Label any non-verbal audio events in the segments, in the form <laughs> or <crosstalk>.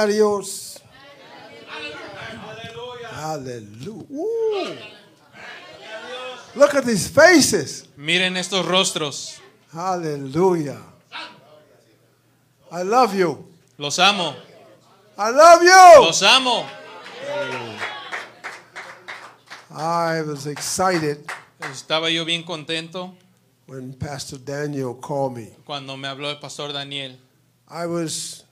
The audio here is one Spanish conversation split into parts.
A Dios. Hallelujah. Ooh. Look at these faces. Miren estos rostros. Hallelujah. I love you. Los amo. I love you. Los amo. I was excited Estaba yo bien contento when Pastor Daniel called me. cuando me habló el pastor Daniel. I was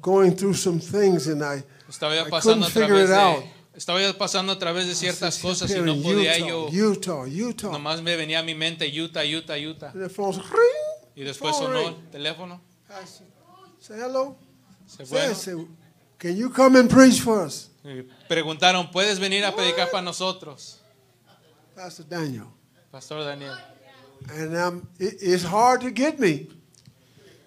going through some things and I, Estaba I couldn't figure it out. estaba pasando a través de ciertas cosas y no podía Utah, yo Utah, Utah. nomás me venía a mi mente Utah, Utah, Utah. And the phone's ring. Y después phone sonó ring. el teléfono. Say hello. Se Say, fueron. say, can you come and preach for us? Y preguntaron, ¿puedes venir a predicar para nosotros? Pastor Daniel. Pastor Daniel. And um, it, it's hard to get me,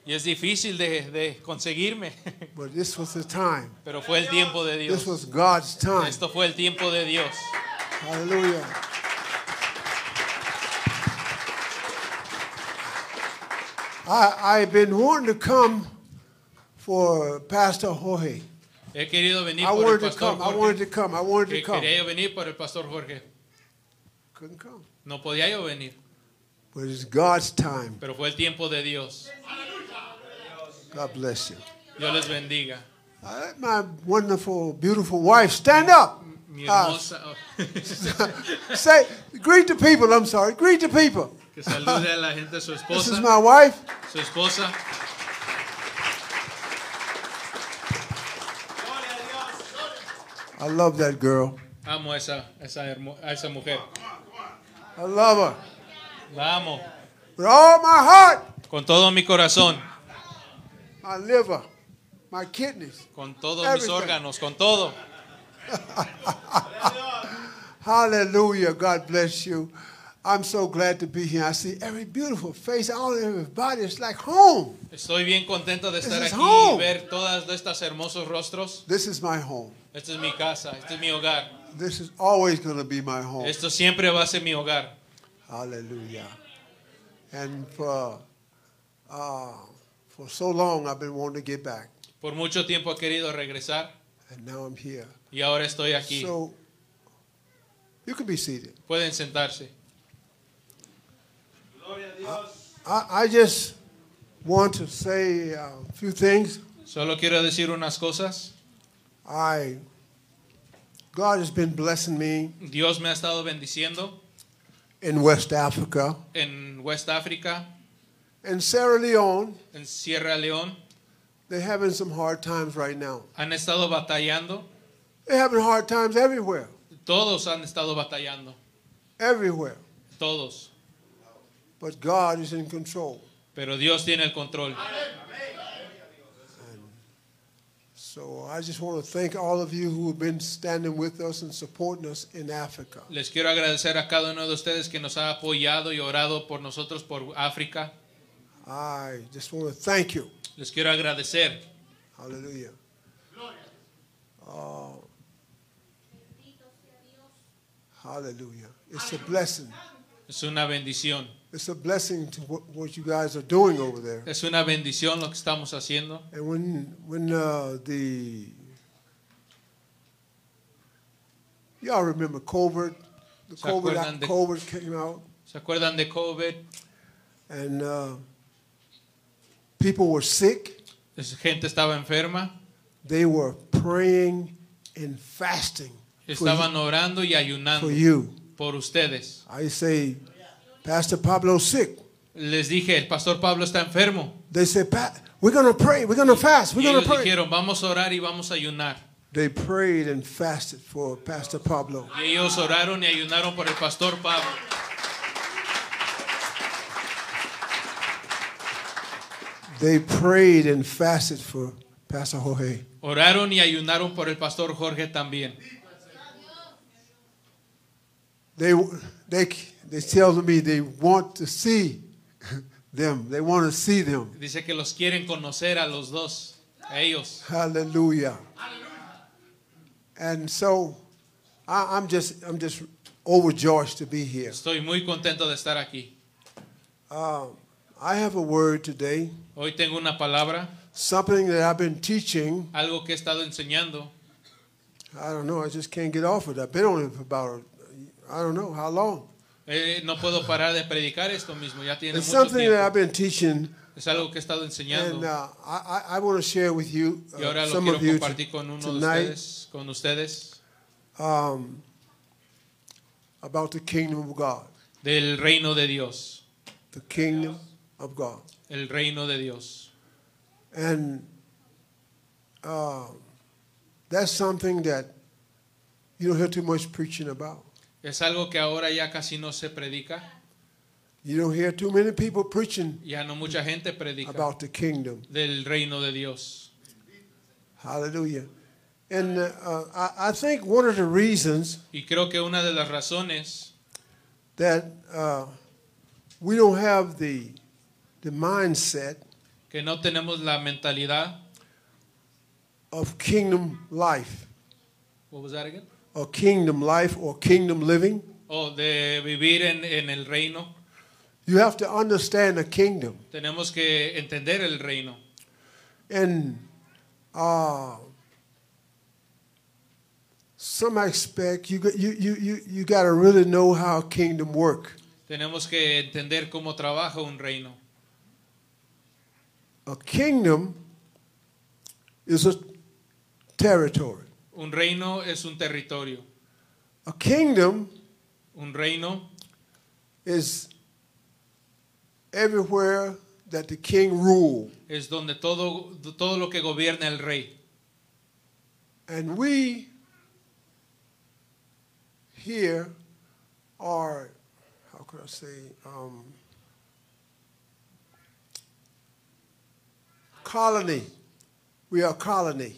Y es difícil de, de conseguirme, <laughs> but this was the time. pero fue el tiempo de This Dios. was God's time. Esto fue el tiempo de Dios. Hallelujah. I, I've been wanting to come for Pastor Jorge. He querido venir I por el wanted to pastor come. I wanted to come. I wanted to come. quería yo venir por el pastor Jorge. Couldn't come. No podía yo venir, But it's God's time. pero fue el tiempo de Dios. God bless you. Dios les bendiga. Let my wonderful, beautiful wife stand up. Mi Ah, hermosa, <laughs> say, greet the people. I'm sorry. Greet the people. que salude a la gente, su esposa. <laughs> This is my wife. su esposa. I love that girl. Amo esa, esa, hermo- esa mujer. I love her. La amo With all my heart, con todo mi corazón, my liver, my kidneys. con todos mis Everything. órganos, con todo. <laughs> Hallelujah. God bless you. I'm so glad to be here. I see every beautiful face, all everybody. It's like home. Estoy bien contento de estar aquí home. y ver todos estos hermosos rostros. This is my home. Esta es mi casa, este es mi hogar. This is always going to be my home. Esto siempre va a ser mi hogar. Hallelujah. And for uh, for so long, I've been wanting to get back, Por mucho tiempo he querido regresar and now I'm here. y ahora estoy aquí. So you can be seated. Pueden sentarse. I, I just want to say a few things. Solo quiero decir unas cosas. I God has been blessing me Dios me ha estado bendiciendo in West Africa, en West África, in Sierra Leone. en Sierra León. They're having some hard times right now. Han estado batallando. They're having hard times everywhere, Todos han estado batallando. everywhere. Todos. But God is in control. Pero Dios tiene el control. So I just want to thank all of you who have been standing with us and supporting us in Africa. Les quiero agradecer a cada uno de ustedes que nos ha apoyado y orado por nosotros por África. I just want to thank you. Les quiero agradecer. Hallelujah. Uh, hallelujah. It's a blessing. Es una bendición. It's a blessing to what, what you guys are doing over there. Es una bendición lo que estamos haciendo. And when when uh, the y'all remember COVID, the COVID COVID came out, ¿Se acuerdan de COVID? and uh, people were sick. Gente estaba enferma. They were praying and fasting for Estaban orando y for ayunando you. por ustedes. I say, Pastor Pablo's sick. Les dije, el pastor Pablo está enfermo. They said, "Pa- we're gonna pray. We're gonna fast. We're gonna ellos pray. dijeron, vamos a orar y vamos a ayunar. They prayed and fasted for Pastor Pablo. Y ellos oraron y ayunaron por el pastor Pablo. They prayed and fasted for Pastor Jorge. Oraron y ayunaron por el pastor Jorge también. They they they tell me they want to see them. They want to see them. Dice que los quieren conocer a los dos, a ellos. Hallelujah. And so I, I'm just I'm just overjoyed to be here. Estoy muy contento de estar aquí. Uh, I have a word today. Hoy tengo una palabra. something that I've been teaching. algo que he estado enseñando. I don't know. I just can't get off it. I've been on it for about, I don't know how long. Eh, no puedo parar de predicar esto mismo, ya tiene It's mucho something that I've been teaching, Es algo que he estado enseñando and uh, I, I, I want to share with you, y uh, ahora lo some quiero of you compartir con uno de ustedes, con ustedes, um, about the kingdom of God. del reino de Dios, The kingdom of God. el reino de Dios. And uh, that's something that you don't hear too much preaching about. Es algo que ahora ya casi no se predica, You don't hear too many people preaching ya no mucha gente predica about the kingdom. del reino de Dios. Hallelujah. And uh, I, I think one of the reasons Y creo que una de las razones that uh, we don't have the, the mindset que no tenemos la mentalidad, of kingdom life, what was that again? or kingdom life, or kingdom living, O de vivir en, en el reino, you have to understand the kingdom. tenemos que entender el reino. And uh, some aspect, you, you, you, you, you got to really know how kingdom work. Tenemos que entender cómo trabaja un reino. A kingdom is a territory. Un reino es un territorio. A kingdom Un reino is everywhere that the king rule. es donde todo, todo lo que gobierna el rey. And we here are, how could I say, um, colony. We are a colony.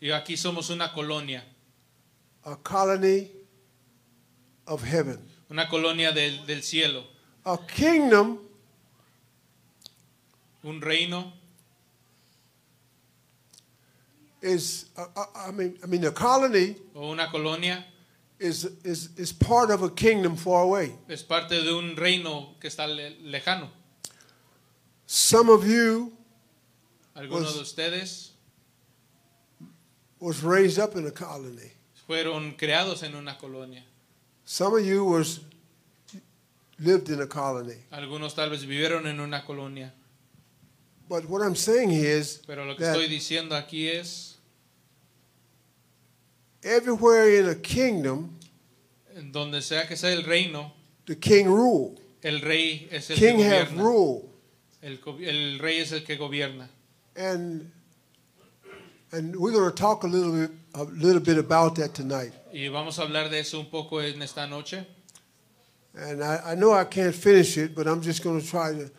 Y aquí somos una colonia, A colony of heaven. una colonia del, del cielo. A kingdom Un reino is, uh, I mean, I mean, a colony o una colonia is, is, is part of a kingdom far away. es parte de un reino que está lejano. Some of you Algunos Pues- de ustedes was raised up in a colony. fueron creados en una colonia. Some of you was lived in a colony. Algunos tal vez vivieron en una colonia. But what I'm saying is Pero lo que estoy diciendo aquí es, everywhere in a kingdom, en donde sea que sea el reino, the king rule. el rey es el King que have gobierna. rule. El rey es el que gobierna. And and we're going to talk a little bit a little bit about that tonight. Y vamos a hablar de eso un poco en esta noche. And I, I know I can't finish it, but I'm just going to try to,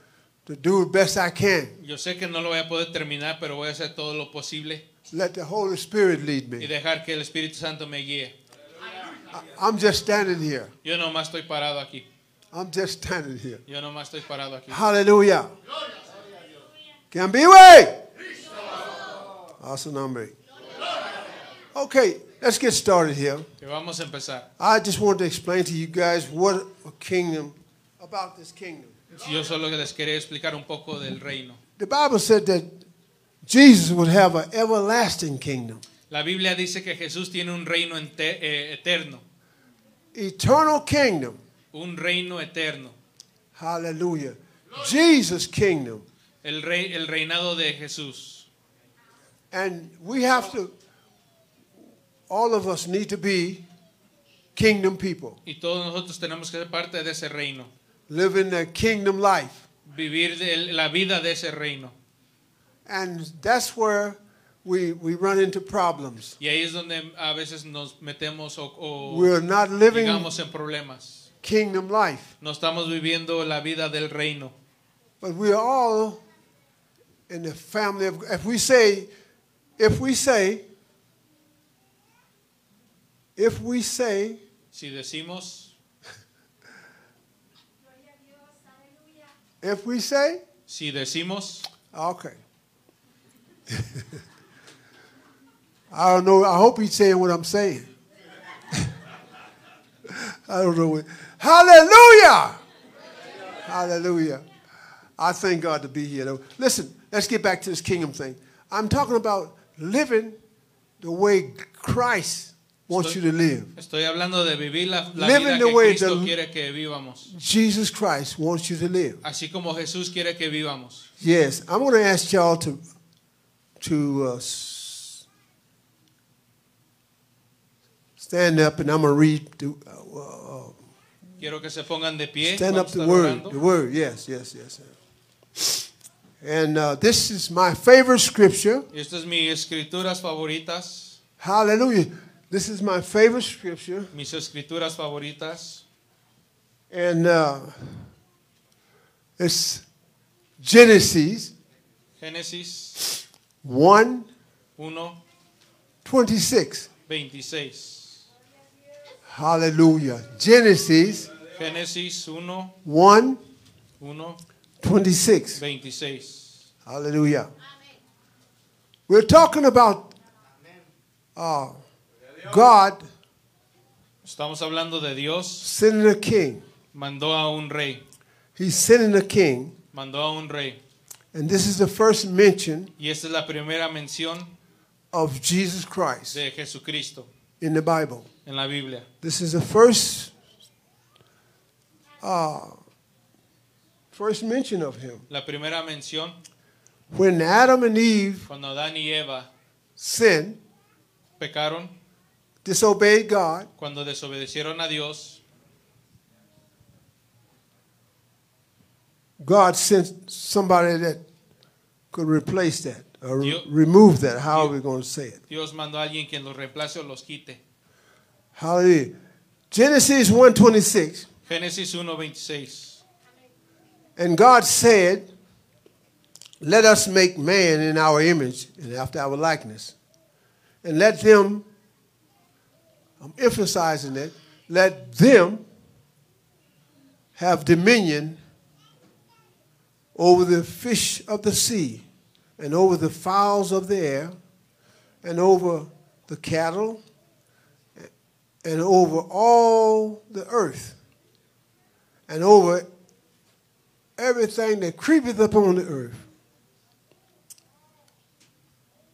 to do the best I can. Yo sé que no lo voy a poder terminar, pero voy a hacer todo lo posible Let the Holy Spirit lead y me. dejar que el Espíritu Santo me guíe. I- I'm just standing here. Yo nomás estoy parado aquí. I'm just standing here. Yo nomás estoy parado aquí. Hallelujah. Can be way. Awesome number. Okay, let's get started here. Que vamos a empezar. I just want to explain to you guys what a kingdom about this kingdom. Yo solo les quería explicar un poco del reino. The Bible said that Jesus would have an everlasting kingdom, La Biblia dice que Jesús tiene un reino eh, eterno, eternal kingdom. un reino eterno. Hallelujah. Jesus' kingdom. El, rey, el reinado de Jesús. And we have to, all of us need to be kingdom people, Y todos nosotros tenemos que ser parte de ese reino. living the kingdom life. Vivir de la vida de ese reino. And that's where we, we run into problems. Y ahí es donde a veces nos metemos o, o We're not living llegamos en problemas. kingdom life, No estamos viviendo la vida del reino. but we are all in the family of. If we say, if we say, if we say, Si decimos, if we say, si decimos, okay. <laughs> I don't know. I hope he's saying what I'm saying. <laughs> I don't know. What, hallelujah! Hallelujah. I thank God to be here. Listen, let's get back to this kingdom thing. I'm talking about living the way Christ wants you to live. Estoy hablando de vivir la, la Living vida the que way Cristo the- quiere que vivamos. Jesus Christ wants you to live. Así como Jesús quiere que vivamos. Yes, I'm going to ask y'all to to uh, stand up, and I'm going to read. The, uh, uh, Quiero que se pongan de pie. stand up the word. orando. The word. Yes, yes, yes. And uh, this is my favorite scripture. Y es mis escrituras favoritas. Hallelujah. This is my favorite scripture. Mis escrituras favoritas. And uh, it's Genesis Génesis 1 1, 26. 26. Hallelujah. Genesis Génesis 1, 1 1, 26. 26. Hallelujah. We're talking about uh, God Estamos hablando de Dios. sending a king. Mandó a un rey. He's sending a king. Mandó a un rey. And this is the first mention Y esta es la primera mención of Jesus Christ de Jesucristo in the Bible. en la Biblia. This is the first uh, first mention of him. La primera mención When Adam and Eve cuando Adán y Eva sinned, pecaron, disobeyed God, cuando desobedecieron a Dios, God sent somebody that could replace that or Dios- remove that. How are we going to say it? Dios mandó a alguien quien los reemplace o los quite. Hallelujah. Genesis 1:26. Génesis 1:26. And God said, Let us make man in our image and after our likeness. And let them, I'm emphasizing it, let them have dominion over the fish of the sea, and over the fowls of the air, and over the cattle, and over all the earth, and over everything that creepeth upon the earth.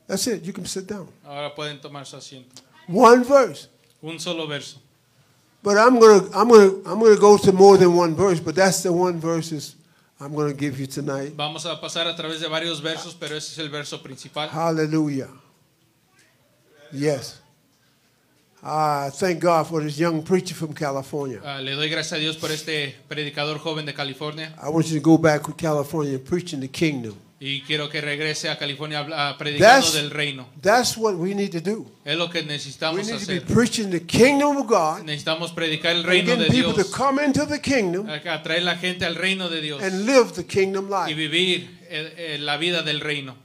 That's it. You can sit down. Ahora pueden tomar su asiento. One verse. Un solo verso. But I'm gonna I'm gonna I'm gonna go to more than one verse, but that's the one verses I'm gonna give you tonight. Vamos a pasar a través de varios versos, pero ese es el verso principal. Hallelujah. Yes. I thank God for this young preacher from California. Ah, le doy gracias a Dios por este predicador joven de California I want you to go back to California and preach in the kingdom. y quiero que regrese a California ah, predicando That's, del reino. that's what we need to do. Es lo que We necesitamos need to be hacer. preaching the kingdom of God Necesitamos predicar el reino de people to Dios, come into the kingdom atraer la gente al reino de Dios and live the kingdom y life. vivir eh, eh, la vida del reino.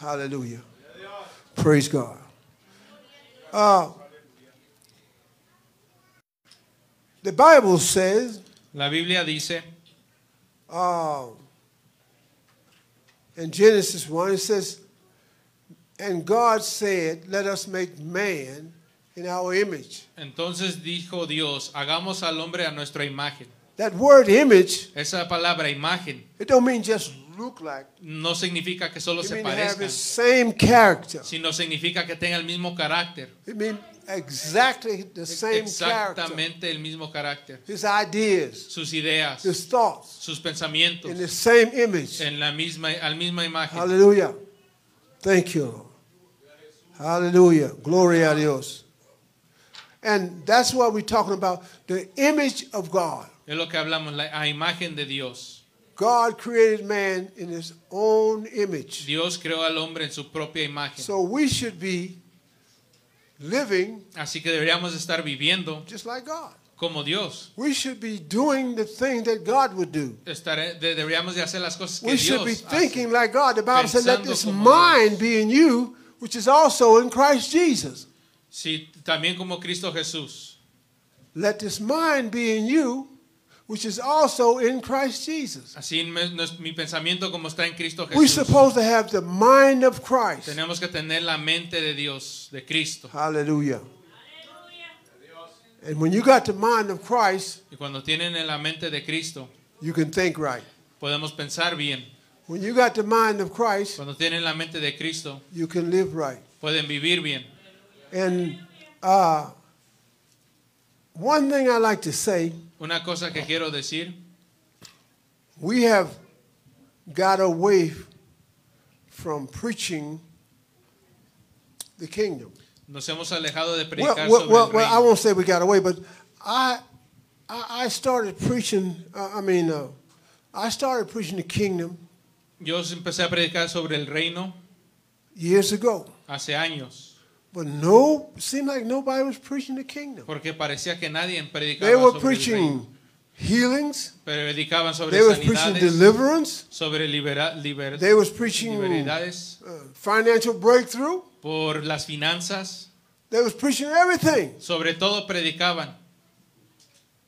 Hallelujah. Praise God. Uh, the Bible says La Biblia dice uh, in Genesis 1, it says, And God said, Let us make man in our image. Entonces dijo Dios, hagamos al hombre a nuestra imagen. That word image, Esa palabra imagen it don't mean just look like. no significa que solo It se have the parezcan, same character. sino significa que tenga el mismo carácter. It exactly the same character. Exactamente el mismo carácter. His ideas, Sus ideas, his thoughts, sus pensamientos, in the same image. en la misma, al misma imagen. Hallelujah. Thank you. Lord. Hallelujah. Gloria a Dios. And that's what we're talking about the image of God. Es lo que hablamos, la a imagen de Dios. God created man in his own image. Dios creó al hombre en su propia imagen. So we should be living Así que deberíamos estar viviendo just like God. como Dios. We should be doing the thing that God would do. Estar- de- deberíamos de hacer las cosas que We should be thinking hace. like God. The Bible said, let this mind be in you, which is also in Christ Jesus. Sí, también como Cristo Jesús. Let this mind be in you, which is also in Christ Jesus. Así es mi pensamiento como está en Cristo Jesús. We're supposed to have the mind of Christ. Tenemos que tener la mente de Dios, de Cristo. Hallelujah. And when you got the mind of Christ, Y cuando tienen en la mente de Cristo, you can think right. podemos pensar bien. When you got the mind of Christ, Cuando tienen la mente de Cristo, you can live right. pueden vivir bien. And uh, one thing I like to say, Una cosa que quiero decir, we have got away from preaching the kingdom. nos hemos alejado de Well, predicar well, sobre well, el well, I reino. won't say we got away, but I, I, I started preaching. Uh, I mean, uh, I started preaching the kingdom Yo empecé a predicar sobre el reino years ago, hace años, but no, seemed like nobody was preaching the kingdom. porque parecía que nadie predicaba They were sobre el reino. preaching healings. Predicaban sobre They were preaching sanidades, deliverance. sobre libera- liber- They was preaching liberalidades, uh, financial breakthrough. por las finanzas, They was preaching everything. sobre todo predicaban.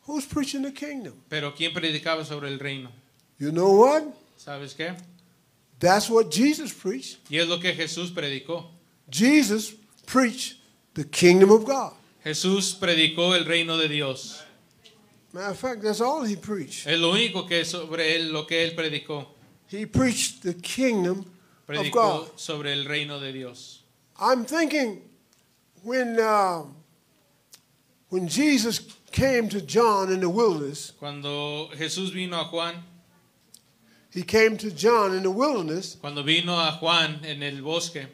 Who's preaching the kingdom? Pero ¿quién predicaba sobre el reino? You know what? ¿Sabes qué? That's what Jesus preached. Y es lo que Jesús predicó. Jesus preached the kingdom of God. Jesús predicó el reino de Dios. Matter of fact, that's all he preached. Es lo único que sobre él, lo que él predicó. He preached the kingdom of Predicó God. sobre el reino de Dios. I'm thinking when uh, when Jesus came to John in the wilderness, Cuando Jesús vino a Juan, he came to John in the wilderness cuando vino a Juan en el bosque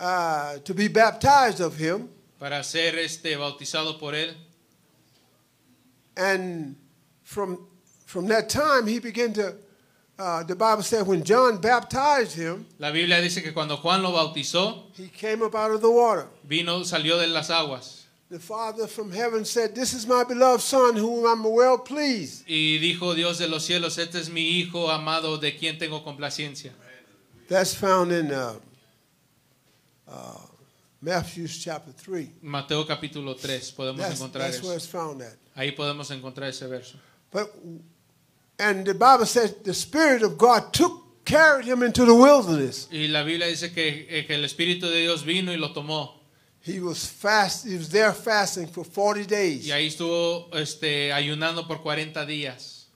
uh, to be baptized of him, para ser este bautizado por él, and from from that time he began to. Uh, the Bible said when John baptized him, la Biblia dice que cuando Juan lo bautizó, he came up out of the water. vino, salió de las aguas The Father from heaven said, "This is my beloved Son, whom I'm well pleased." y dijo Dios de los cielos, este es mi hijo amado de quien tengo complacencia. That's found in uh, uh, Matthew chapter three. Mateo capítulo 3, podemos That's, encontrar that's where it's found at. Ahí podemos encontrar ese verso. But and the Bible says the Spirit of God took carried him into the wilderness. Y la Biblia dice que, eh, que el Espíritu de Dios vino y lo tomó. He was fast. He was there fasting for forty days. Y ahí estuvo este, ayunando por 40 días.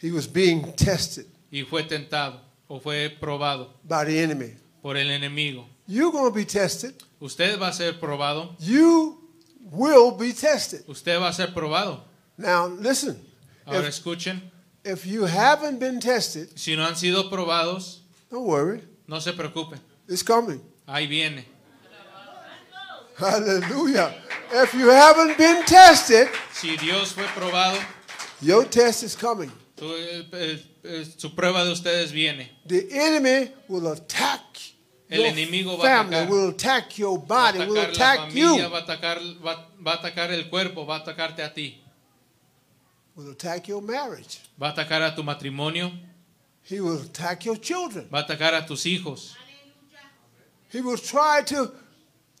He was being tested Y fue tentado o fue probado by the enemy. por el enemigo. You're going to be tested. Usted va a ser probado. You will be tested. Usted va a ser probado. Now listen. Ahora If, escuchen. if you haven't been tested, Si no han sido probados, don't worry. no se preocupen. It's coming. Ahí viene. Hallelujah. If you haven't been tested, Si Dios fue probado, your test is coming. su, eh, eh, eh, su prueba de ustedes viene. The enemy will attack El enemigo va a family, atacar. will attack your Va a body, will la attack you, familia, va a atacar, va, va a atacar el cuerpo, va a atacarte a ti. will attack your marriage. Va a atacar a tu matrimonio, He will attack your children. va a atacar a tus hijos, He will try to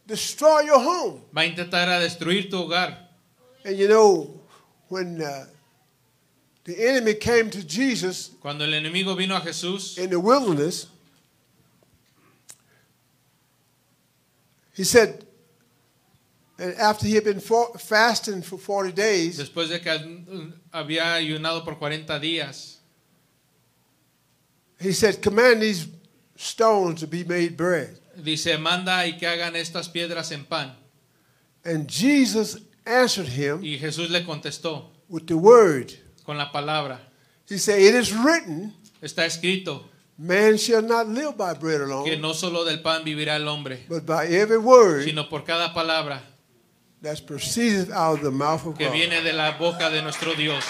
destroy your home. va a intentar a destruir tu hogar. And you know, when uh, the enemy came to Jesus Cuando el enemigo vino a Jesús in the wilderness, he said, and after he had been for, fasting for 40 days, después de que había ayunado por 40 días, he said, Command these stones to be made bread. dice, manda y que hagan estas piedras en pan. And Jesus answered him Y Jesús le contestó with the word. con la palabra, He said, It is written, está escrito man shall not live by bread alone, que no solo del pan vivirá el hombre, but by every word sino por cada palabra that's proceeded out of the mouth of que God. viene de la boca de nuestro Dios.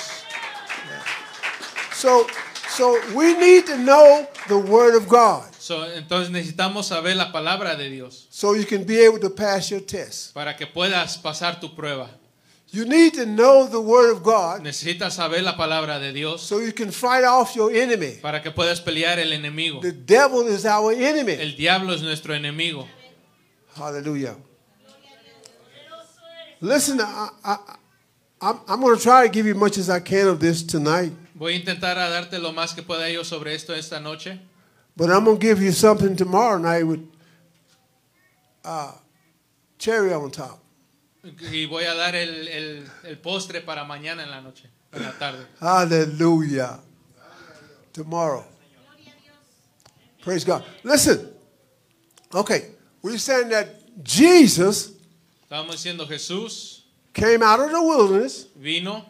So, so we need to know the word of God So, entonces necesitamos saber la palabra de Dios so you can be able to pass your test. para que puedas pasar tu prueba. You need to know the word of God Necesitas saber la palabra de Dios so you can fight off your enemy. para que puedas pelear el enemigo. The devil is our enemy. El diablo es nuestro enemigo. Hallelujah. Listen, I, I, I'm, I'm going to try to give you as much as I can of this tonight, Voy a intentar a darte lo más que pueda yo sobre esto esta noche, but I'm going to give you something tomorrow night with uh, cherry on top. Y voy a dar el, el- el postre para mañana en la noche, en la tarde. Hallelujah. Tomorrow. Praise God. Listen. Okay, we're saying that Jesus Estábamos diciendo Jesús came out of the wilderness vino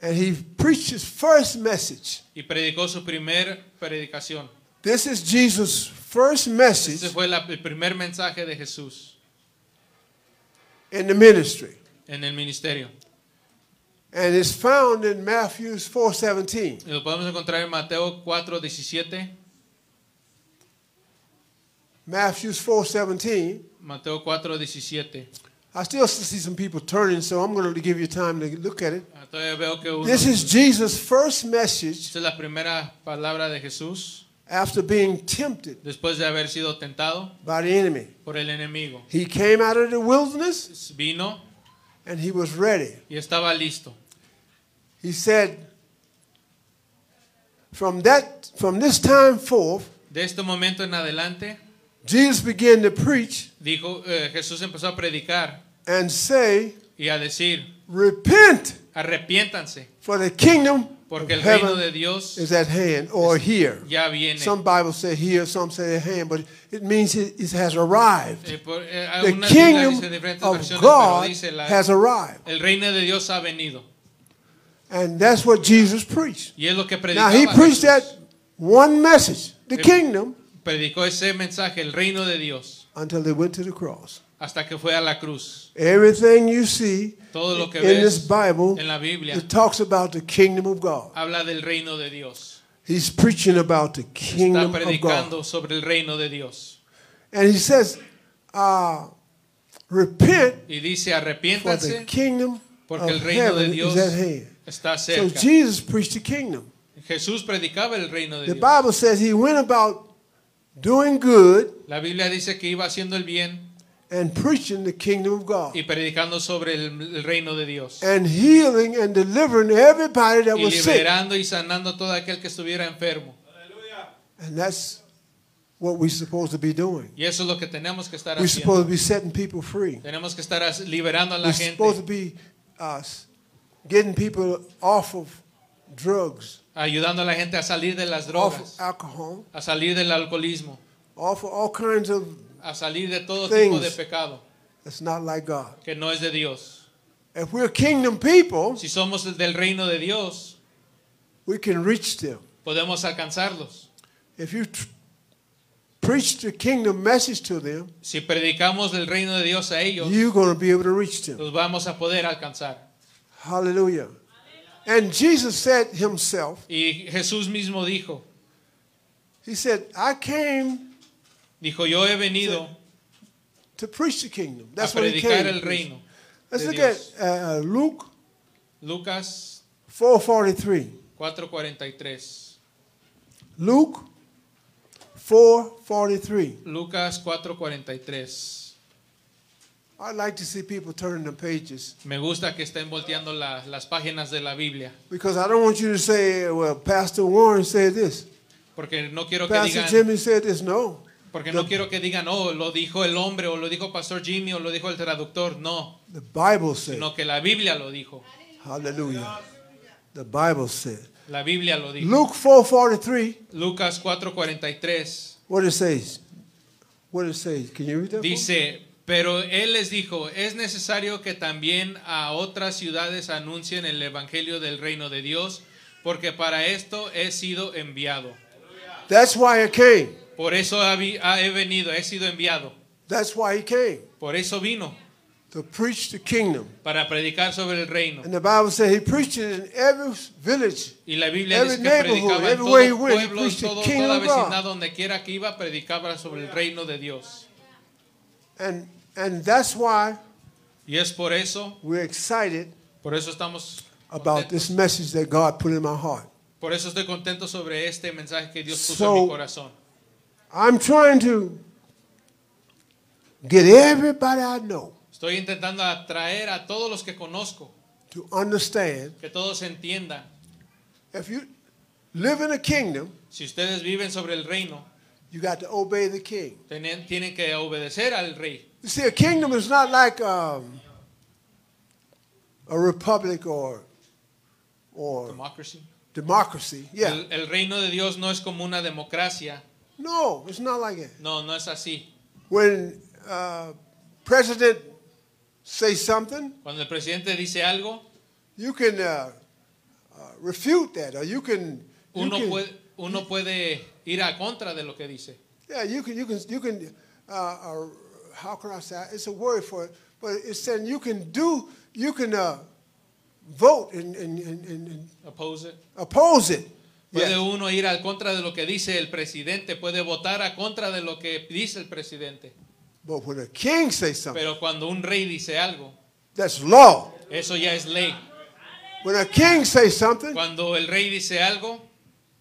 and he preached his first message. y predicó su primer predicación. This is Jesus' first Este message fue la- el primer mensaje de Jesús in the ministry. en el ministerio. And it's found in Matthew 4:17. Y lo podemos encontrar en Mateo 4:17. Matthew 4:17. Mateo 4:17. I still see some people turning, so I'm going to give you time to look at it. Ah, veo que uno- This is Jesus' first message esta es la primera palabra de Jesús after being tempted después de haber sido tentado by the enemy. por el enemigo. He came out of the wilderness Vino and he was ready. y estaba listo. He said, from that from this time forth, De este momento en adelante, Jesus began to preach dijo eh, Jesús empezó a predicar and say, y a decir, Repent, arrepiéntanse, for the kingdom porque el reino heaven de Dios is at hand or here. ya viene. Some Bibles say here, some say at hand, but it means it, it has arrived. Eh, por- eh, The kingdom of God la- has arrived. el reino de Dios ha venido. And that's what Jesus preached. Y es lo que Now he preached Jesús. that one message, the Eh, kingdom, Predicó ese mensaje, el reino de Dios, until they went to the cross. Hasta que fue a la cruz. Everything you see Todo lo que in this ves Bible, en la Biblia it talks about the kingdom of God. habla del reino de Dios. He's preaching about the Está kingdom of God. predicando sobre el reino de Dios. And he says, uh, repent, Y dice, for the arrepiéntanse kingdom porque of el reino de heaven Dios is at hand. está So cerca. Jesus preached the kingdom. Jesús predicaba el reino de The Dios. Bible says he went about doing good La Biblia dice que iba haciendo el bien and preaching the kingdom of God y predicando sobre el, el reino de Dios. and healing and delivering everybody that Y was sick. liberando y sanando todo aquel que estuviera enfermo. And that's what we're supposed to be doing. Y eso es lo que tenemos que estar We're haciendo. supposed to be setting people free. Tenemos que estar liberando a la We're supposed to gente, be uh, getting people off of drugs, ayudando a la gente a salir de las off drogas, of alcohol, a salir del alcoholismo, off of all kinds of a salir de todo tipo de pecado that's not like God. que no es de Dios. If we're kingdom people, Si somos del reino de Dios, we can reach them. podemos alcanzarlos. If you preach the kingdom message to them, Si predicamos del reino de Dios a ellos, you're going to be able to reach them. los vamos a poder alcanzar. Hallelujah. And Jesus said himself, Y Jesús mismo dijo, He said, I came dijo, yo he venido to preach the kingdom. a That's what he predicar el to reino. Let's look Dios. at uh, Luke Lucas 4:43. 4:43. Luke 4:43. Lucas 4:43. I'd like to see people turning the pages Me gusta que estén volteando la- las páginas de la Biblia, because I don't want you to say, "Well, Pastor Warren said this, porque no quiero que Pastor digan, Jimmy said this." No, porque no quiero que digan, oh, lo dijo el hombre, o lo dijo Pastor Jimmy, o lo dijo el traductor. No, the Bible said. sino que la Biblia lo dijo. Hallelujah. The Bible said. La Biblia lo dijo. Luke 4:43. Lucas 4:43 What it says? What it says? Can you read that? dice, pero él les dijo, es necesario que también a otras ciudades anuncien el evangelio del reino de Dios, porque para esto he sido enviado. That's why it came. Por eso he venido, he sido enviado. That's why he came Por eso vino, to preach the kingdom. para predicar sobre el reino. And the Bible said he preached it in every village. Y la Biblia Every dice que predicaba en todo went, pueblo, the todo, toda vecindad, donde quiera que iba, predicaba sobre el reino de Dios. And and that's why Y es por eso, we're excited por eso estamos about this message that God put in my heart. Por eso estoy contento sobre este mensaje que Dios puso So- en mi corazón. I'm trying to get everybody I know Estoy intentando atraer a todos los que conozco, to understand que todos entiendan. if you live in a kingdom, Si ustedes viven sobre el reino, you got to obey the king. tienen, tienen que obedecer al rey. You see, a kingdom is not like um, a republic or or Democracy. democracy. Yeah. El, el reino de Dios no es como una democracia. No, it's not like it. No, no es así. When uh, president say something, Cuando el presidente dice algo, you can uh, uh, refute that, or you can. You uno can puede, uno puede ir a contra de lo que dice. Yeah, you can. You can. You can. Uh, uh, how can I say? It's a word for it, but it's saying you can do. You can uh, vote and, and, and and Oppose it. oppose it. Puede uno ir a contra de lo que dice el presidente, puede votar a contra de lo que dice el presidente. But when a king says something, Pero cuando un rey dice algo, that's law. eso ya es ley. When a king says something, Cuando el rey dice algo,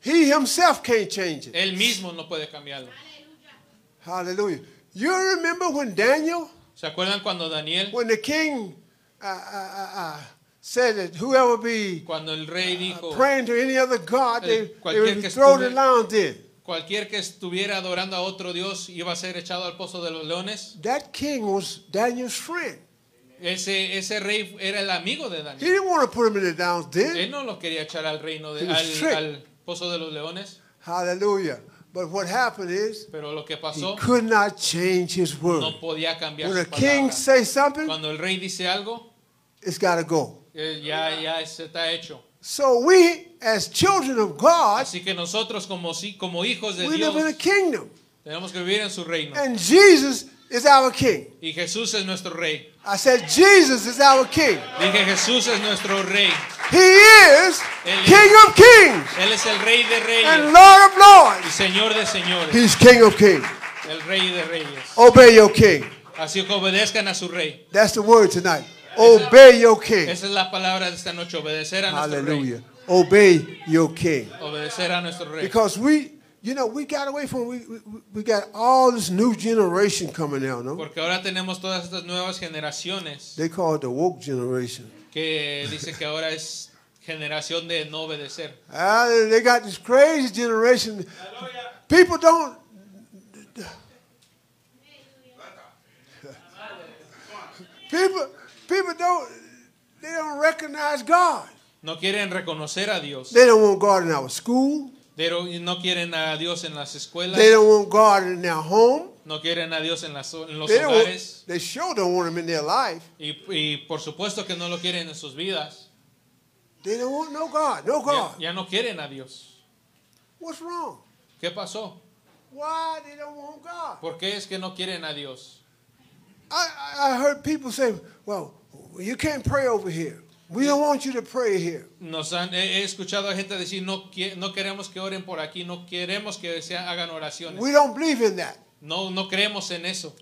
he himself can't change it. él mismo no puede cambiarlo. Hallelujah. You remember when Daniel, ¿Se acuerdan cuando Daniel, when the king uh, uh, uh, uh, said that whoever be cuando el rey dijo, praying to any other god, they, Eh, they would be thrown cualquier que estuviera adorando a otro Dios iba a ser echado al pozo de los leones? That king was Daniel's friend. Ese, ese rey era el amigo de He Daniel. didn't want to put him in the down Él no lo quería echar al reino, de, He al, pozo de los leones, Hallelujah. But what happened is pero lo que he pasó could not change his word. no podía cambiar When a su king palabra. says something, Cuando el rey dice algo, it's got to go. Eh, ya, está hecho. So we, as children of God, Así que nosotros como, si- como hijos de we Dios live in a kingdom. tenemos que vivir en su reino. And Jesus is our king. Y Jesús es nuestro rey. I said, Jesus is our king. Dije, Jesús es nuestro rey. He is Él es- King of kings Él es el rey de and reyes Lord of y lords. Señor de señores. He's King of kings. El rey de reyes. Obey your king. Así que obedezcan a su rey. That's the word tonight. Obey your king. Esa es la palabra de esta noche, obedecer a nuestro Hallelujah. rey. Obey your king. Obedecer a nuestro rey. Because we, you know, we got away from, we, we, we got all this new generation coming out, no? Porque ahora tenemos todas estas nuevas generaciones They call it the woke generation. que dicen que ahora es generación de no obedecer. Ah, they got this crazy generation. People don't. People, people don't. They don't recognize God. No quieren reconocer a Dios. They don't want God in our school. Pero no quieren a Dios en las escuelas. They don't want God in their home. No quieren a Dios en, las, en los They, hogares. they sure don't want Him in their life. Y, y por supuesto que no lo quieren en sus vidas. They don't want no God, no Ya, God. ya no quieren a Dios. What's wrong? ¿Qué pasó? Why they don't want God? ¿Por qué es que no quieren a Dios? I I heard people say, "Well, you can't pray over here. We don't want you to pray here." Nos han, he, escuchado a gente decir, no, no queremos que oren por aquí, no queremos que se hagan oraciones. We don't believe in that. No, no creemos en eso.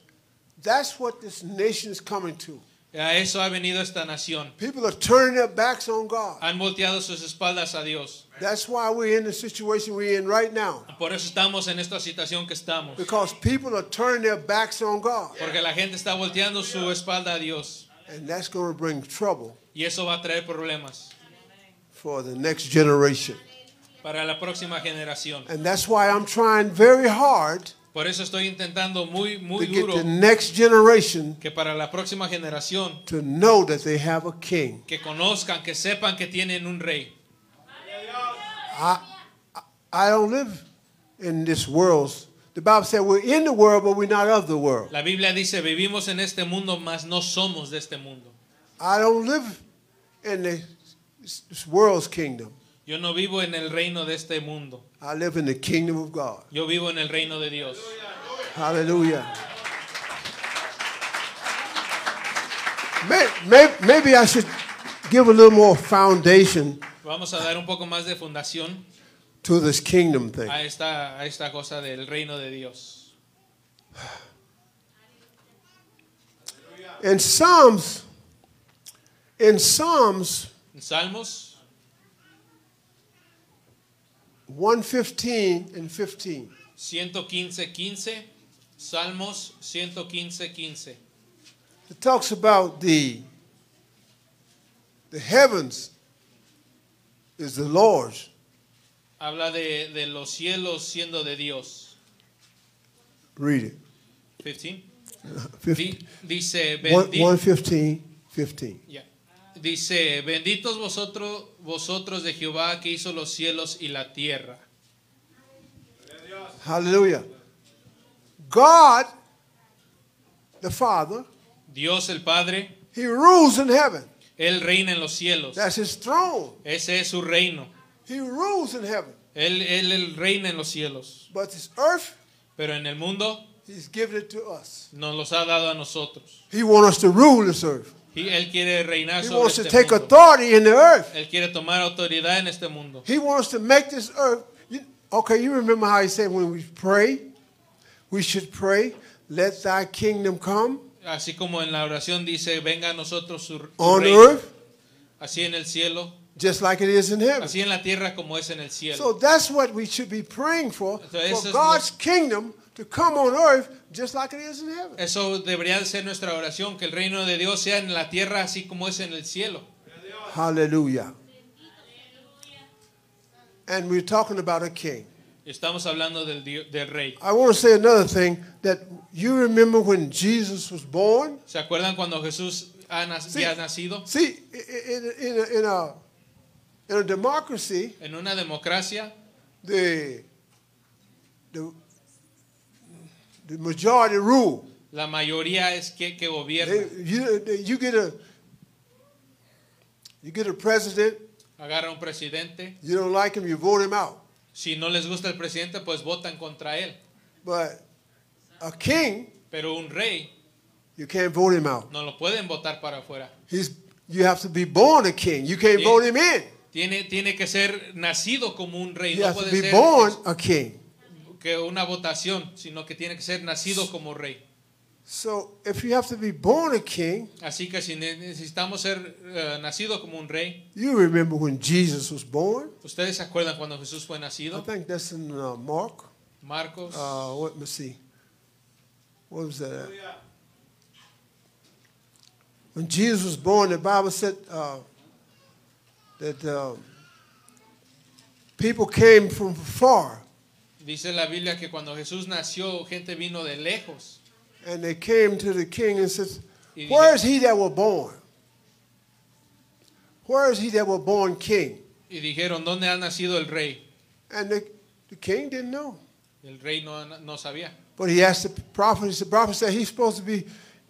That's what this nation is coming to. A eso ha venido esta nación. People are turning their backs on God. Han volteado sus espaldas a Dios. That's why we're in the situation we're in right now. Por eso estamos en esta situación que estamos. Because people are turning their backs on God. Porque la gente está volteando su espalda a Dios. And that's going to bring trouble Y eso va a traer problemas for the next generation. para la próxima generación. And that's why I'm trying very hard Por eso estoy intentando muy, to muy get duro the next generation que para la próxima generación to know that they have a king. que conozcan, que sepan que tienen un rey. I, I- I don't live in this world. The Bible said we're in the world, but we're not of the world. La Biblia dice, vivimos en este mundo, mas no somos de este mundo. I don't live in the, this world's kingdom. Yo no vivo en el reino de este mundo. I live in the kingdom of God. Yo vivo en el reino de Dios. Hallelujah. May- may- Maybe I should give a little more foundation Vamos a dar un poco más de fundación to this kingdom thing. a esta, a esta cosa del reino de Dios. In Psalms, in Psalms En Salmos 115 and 15, 115, 15. Salmos 115, 15. it talks about the the heavens is the Lord's Habla de, de los cielos siendo de Dios. Read it. 15. 50, Di- dice, one- bendi- 115, 15. Ya. Dice, benditos vosotros, vosotros de Jehová que hizo los cielos y la tierra. Hallelujah. God, the Father, Dios el Padre, He rules in heaven. Él reina en los cielos. That's His throne. Ese es su reino. He rules in heaven. Él, él, él reina en los cielos. But His earth, Pero en el mundo He's given it to us. nos los ha dado a nosotros. He wants us to rule this earth. Y Él quiere reinar He sobre wants to este take mundo. authority in the earth. Él quiere tomar autoridad en este mundo. He wants to make this earth. You, okay, you remember how He said when we pray, we should pray, let Thy kingdom come Así como en la oración dice, venga a nosotros su on reino, earth así en el cielo, just like it is in heaven. así en la tierra como es en el cielo. So that's what we should be praying for, eso for God's kingdom to come on earth just like it is in heaven. Eso debería de ser nuestra oración, que el reino de Dios sea en la tierra así como es en el cielo. Hallelujah. And we're talking about a king. Estamos hablando del, del rey. I want to say another thing that you remember when Jesus was born? ¿Se acuerdan cuando Jesús ha nacido? See, in, in, a, in, a, in a democracy, En una democracia, the, the, the majority rule. la mayoría es que, que gobierna. They, you, they- you get a you get a president, Agarra un presidente. you don't like him, you vote him out. Si no les gusta el presidente, pues votan contra él. But a king, Pero un rey you can't vote him out. no lo pueden votar para afuera. He's you have to be born a king. You can't Yeah. vote him in. Tiene, tiene que ser nacido como un rey. You No have to puede be ser born a king. que una votación, sino que tiene que ser nacido como rey. So if you have to be born a king, Así que si ne- necesitamos ser eh, nacido como un rey, you remember when Jesus was born. ¿ustedes se acuerdan cuando Jesús fue I nacido? think that's in uh, Mark. Marcos, Uh, what, let me see. What was that? at? When Jesus was born, the Bible said uh, that uh, people came from far dice la Biblia que cuando Jesús nació, gente vino de lejos. and they came to the king and said, Where is he that was born? Where is he that was born king? Y dijeron, ¿dónde ha nacido el rey? And the, the king didn't know. El rey no, no sabía. But he asked the prophet, the prophet said he's supposed to be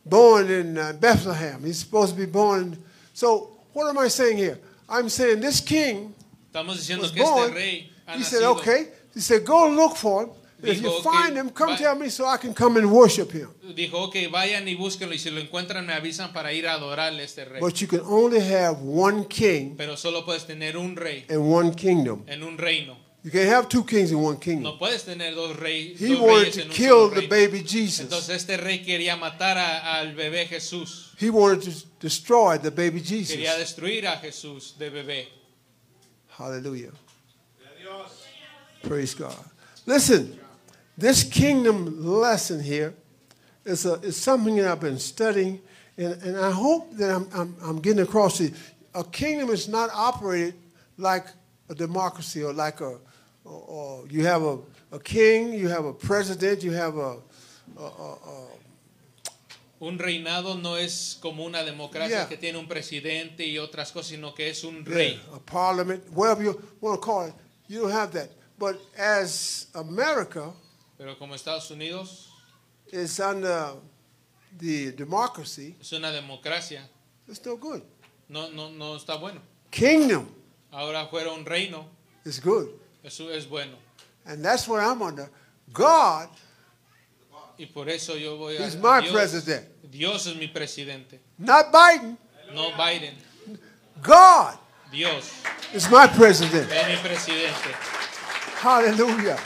born in uh, Bethlehem. He's supposed to be born. In, so what am I saying here? I'm saying this king Estamos diciendo was que este rey ha He said, nacido. okay. He said, go look for him. If you Dijo, find "Okay, him, come va- tell me so I can come and worship him. Dijo, ok, vayan y búsquenlo y si lo encuentran me avisan para ir a adorarle a este rey. But you can only have one king Pero solo puedes tener un rey and one kingdom. en un reino. You can't have two kings in one kingdom. No puedes tener dos, rey, He dos wanted reyes to kill the baby Jesus. Entonces este rey quería matar a- al bebé Jesús. He wanted to destroy the baby Jesus. Quería destruir a Jesús de bebé. Hallelujah. Praise God. Listen, this kingdom lesson here is, a, is something that I've been studying, and, and I hope that I'm, I'm, I'm getting across it. A kingdom is not operated like a democracy or like a, or, you have a, a king, you have a president, you have a, a, a, Un reinado no es como una democracia Yeah. que tiene un presidente y otras cosas, sino que es un Yeah, rey. a parliament, whatever you want to call it. You don't have that. But as America Pero como Estados Unidos is under the democracy, es una democracia, it's no good. no, no, no está bueno. Kingdom Ahora fuera un reino, is good. Eso es bueno. And that's what I'm under. God Y por eso yo voy a... is my Dios, president. Dios es mi presidente, Not Biden. no Biden. God Dios is my president. es mi presidente. Hallelujah.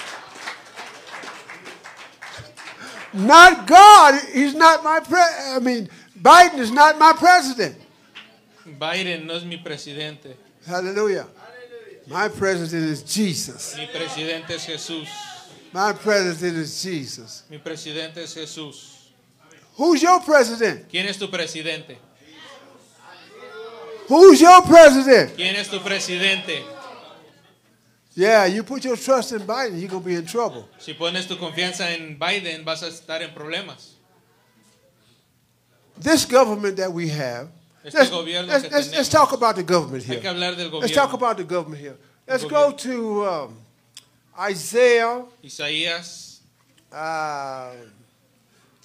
Not God. He's not my pre. I mean, Biden is not my president. Biden no es mi presidente. Hallelujah. My president is Jesus. Mi presidente es Jesús. My president is Jesus. Mi presidente es Jesús. Who's your president? ¿Quién es tu presidente? Who's your president? ¿Quién es tu presidente? Yeah, you put your trust in Biden, you're going to be in trouble. Si pones tu confianza en Biden, vas a estar en problemas. This government that we have let's, let's, let's, let's talk about the government here. que hablar del Let's talk about the government here. Let's go to um, Isaiah, Isaías uh,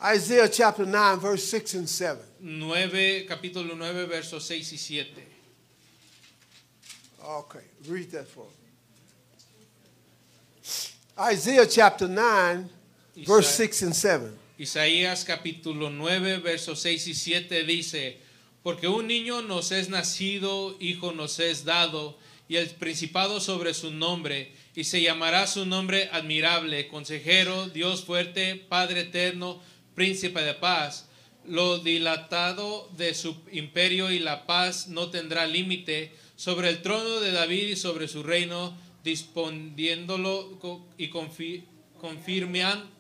Isaiah chapter 9, verse 6 and 7. 9, capítulo 9, versos 6 y 7. Okay, read that for me. Isaiah chapter 9, verse 6 and 7. Isaías capítulo 9, versos 6 y 7 dice, porque un niño nos es nacido, hijo nos es dado, y el principado sobre su nombre, y se llamará su nombre admirable, consejero, Dios fuerte, Padre eterno, príncipe de paz. Lo dilatado de su imperio y la paz no tendrá límite sobre el trono de David y sobre su reino, disponiéndolo y confi- confirman-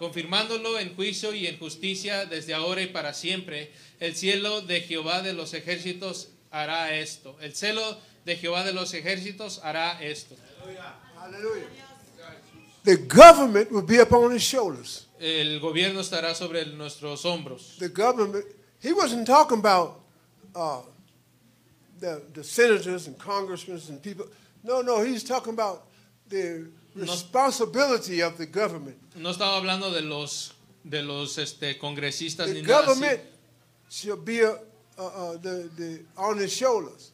confirmándolo en juicio y en justicia desde ahora y para siempre. El cielo de Jehová de los ejércitos hará esto. El celo de Jehová de los ejércitos hará esto. The government will be upon his shoulders. El gobierno estará sobre nuestros hombros. The government, he wasn't talking about uh, the, the senators and congressmen and people. No, no, he's talking about the responsibility of the government. No estaba hablando de los de los este, congresistas The ni nada así. government should be uh, uh, uh, the, the, on his shoulders.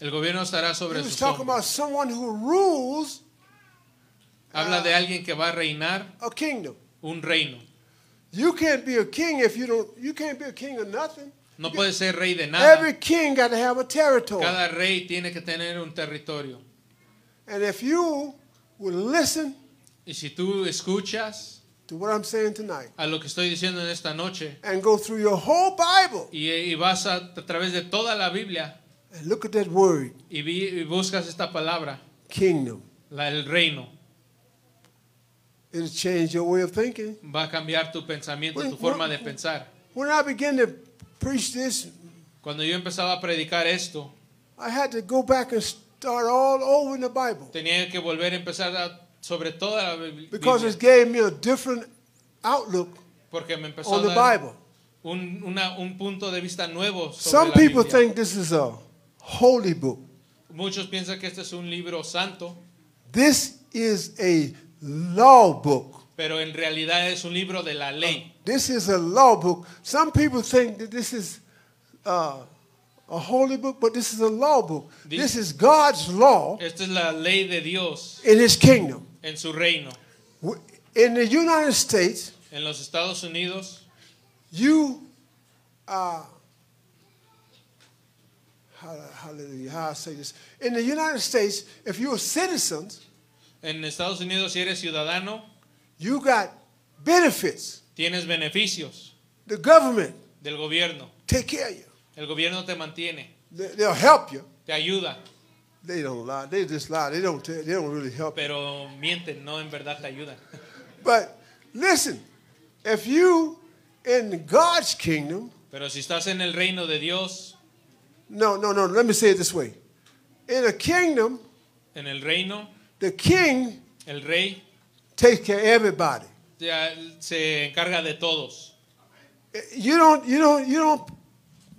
El gobierno estará sobre sus hombros. about someone who rules Habla de alguien que va a reinar a kingdom. un reino. You can't be a king if you don't. You can't be a king of nothing. No puede ser rey de nada. Every king got to have a territory. Cada rey tiene que tener un territorio. And if you will listen Y si tú escuchas to what I'm saying tonight a lo que estoy diciendo en esta noche and go through your whole Bible y, y vas a, a través de toda la Biblia and look at that word, y, vi- y buscas esta palabra, kingdom, la, el reino, it'll change your way of thinking. va a cambiar tu pensamiento, Bueno, tu forma de pensar. When I began to preach this, Cuando yo empezaba a predicar esto, I had to go back and start all over in the Bible tenía que volver a empezar a- sobre toda la Biblia because it gave me a different outlook porque me empezó on a the Bible. un, una- un punto de vista nuevo sobre Some la people Biblia. think this is a holy book. Muchos piensan que este es un libro santo, This is a law book. pero en realidad es un libro de la ley. This is a law book. Some people think that this is uh, a holy book, but this is a law book. This is God's law Esta es la ley de Dios in His kingdom. en su reino. In the United States, En los Estados Unidos, you, uh, hallelujah, how I say this. In the United States, if you're citizens, en Estados Unidos si eres ciudadano, you got benefits. tienes beneficios The government del gobierno. take care of you. El gobierno te mantiene, They- They'll help you. te ayuda, They don't lie. They just lie. They don't. Tell, they don't really help. pero mienten, no en verdad te ayudan. <laughs> But listen, if you in God's kingdom, Pero si estás en el reino de Dios, no, no, no. Let me say it this way: in a kingdom, en el reino, the king el rey takes care of everybody. se encarga de todos. You don't. You don't. You don't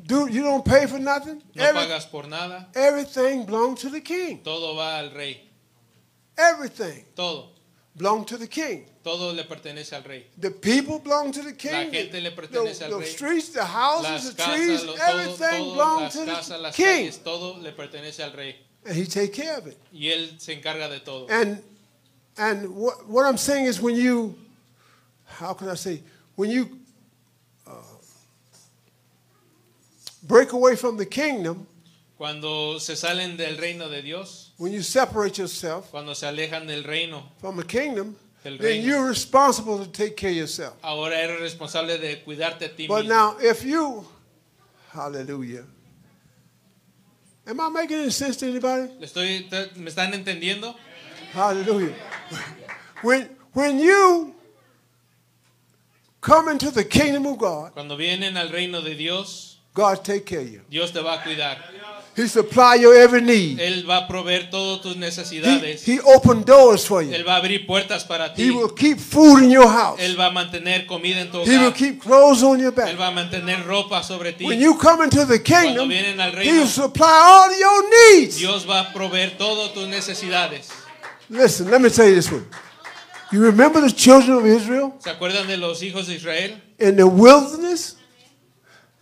do. You don't pay for nothing. No Every- pagas por nada, everything belongs to the king. todo va al rey. Everything Todo, belongs to the king. todo le pertenece al rey. The people belong to the king. La gente le the, pertenece al the rey. streets, the houses, Las the trees, casas, everything todo, belongs to casas, the las king, calles, todo le pertenece al rey. and he take care of it. Y él se encarga de todo. And and what, what I'm saying is when you, how can I say, when you break away from the kingdom, Cuando se salen del reino de Dios, when you separate yourself cuando se alejan del reino, from the kingdom, Del then reino. you're responsible to take care of yourself. ahora eres responsable de cuidarte a ti But mismo. now, if you, hallelujah, am I making any sense to anybody? ¿Le estoy, te- ¿Me están entendiendo? Hallelujah. When when you come into the kingdom of God, Cuando vienen al reino de Dios, God take care of you. Dios te va a cuidar. He supply your every need. Él va a proveer todas tus He, necesidades. he open doors for you. Él va a abrir puertas para ti. He will keep food in your house. Él va a mantener comida en tu He will keep clothes on your back. Él va a mantener ropa sobre ti. When you come into the Cuando kingdom, vienen al He will supply all your needs. Dios va a proveer todas tus necesidades. Listen, let me tell you this one. You remember the children of Israel ¿Se acuerdan de los hijos de Israel? in the wilderness?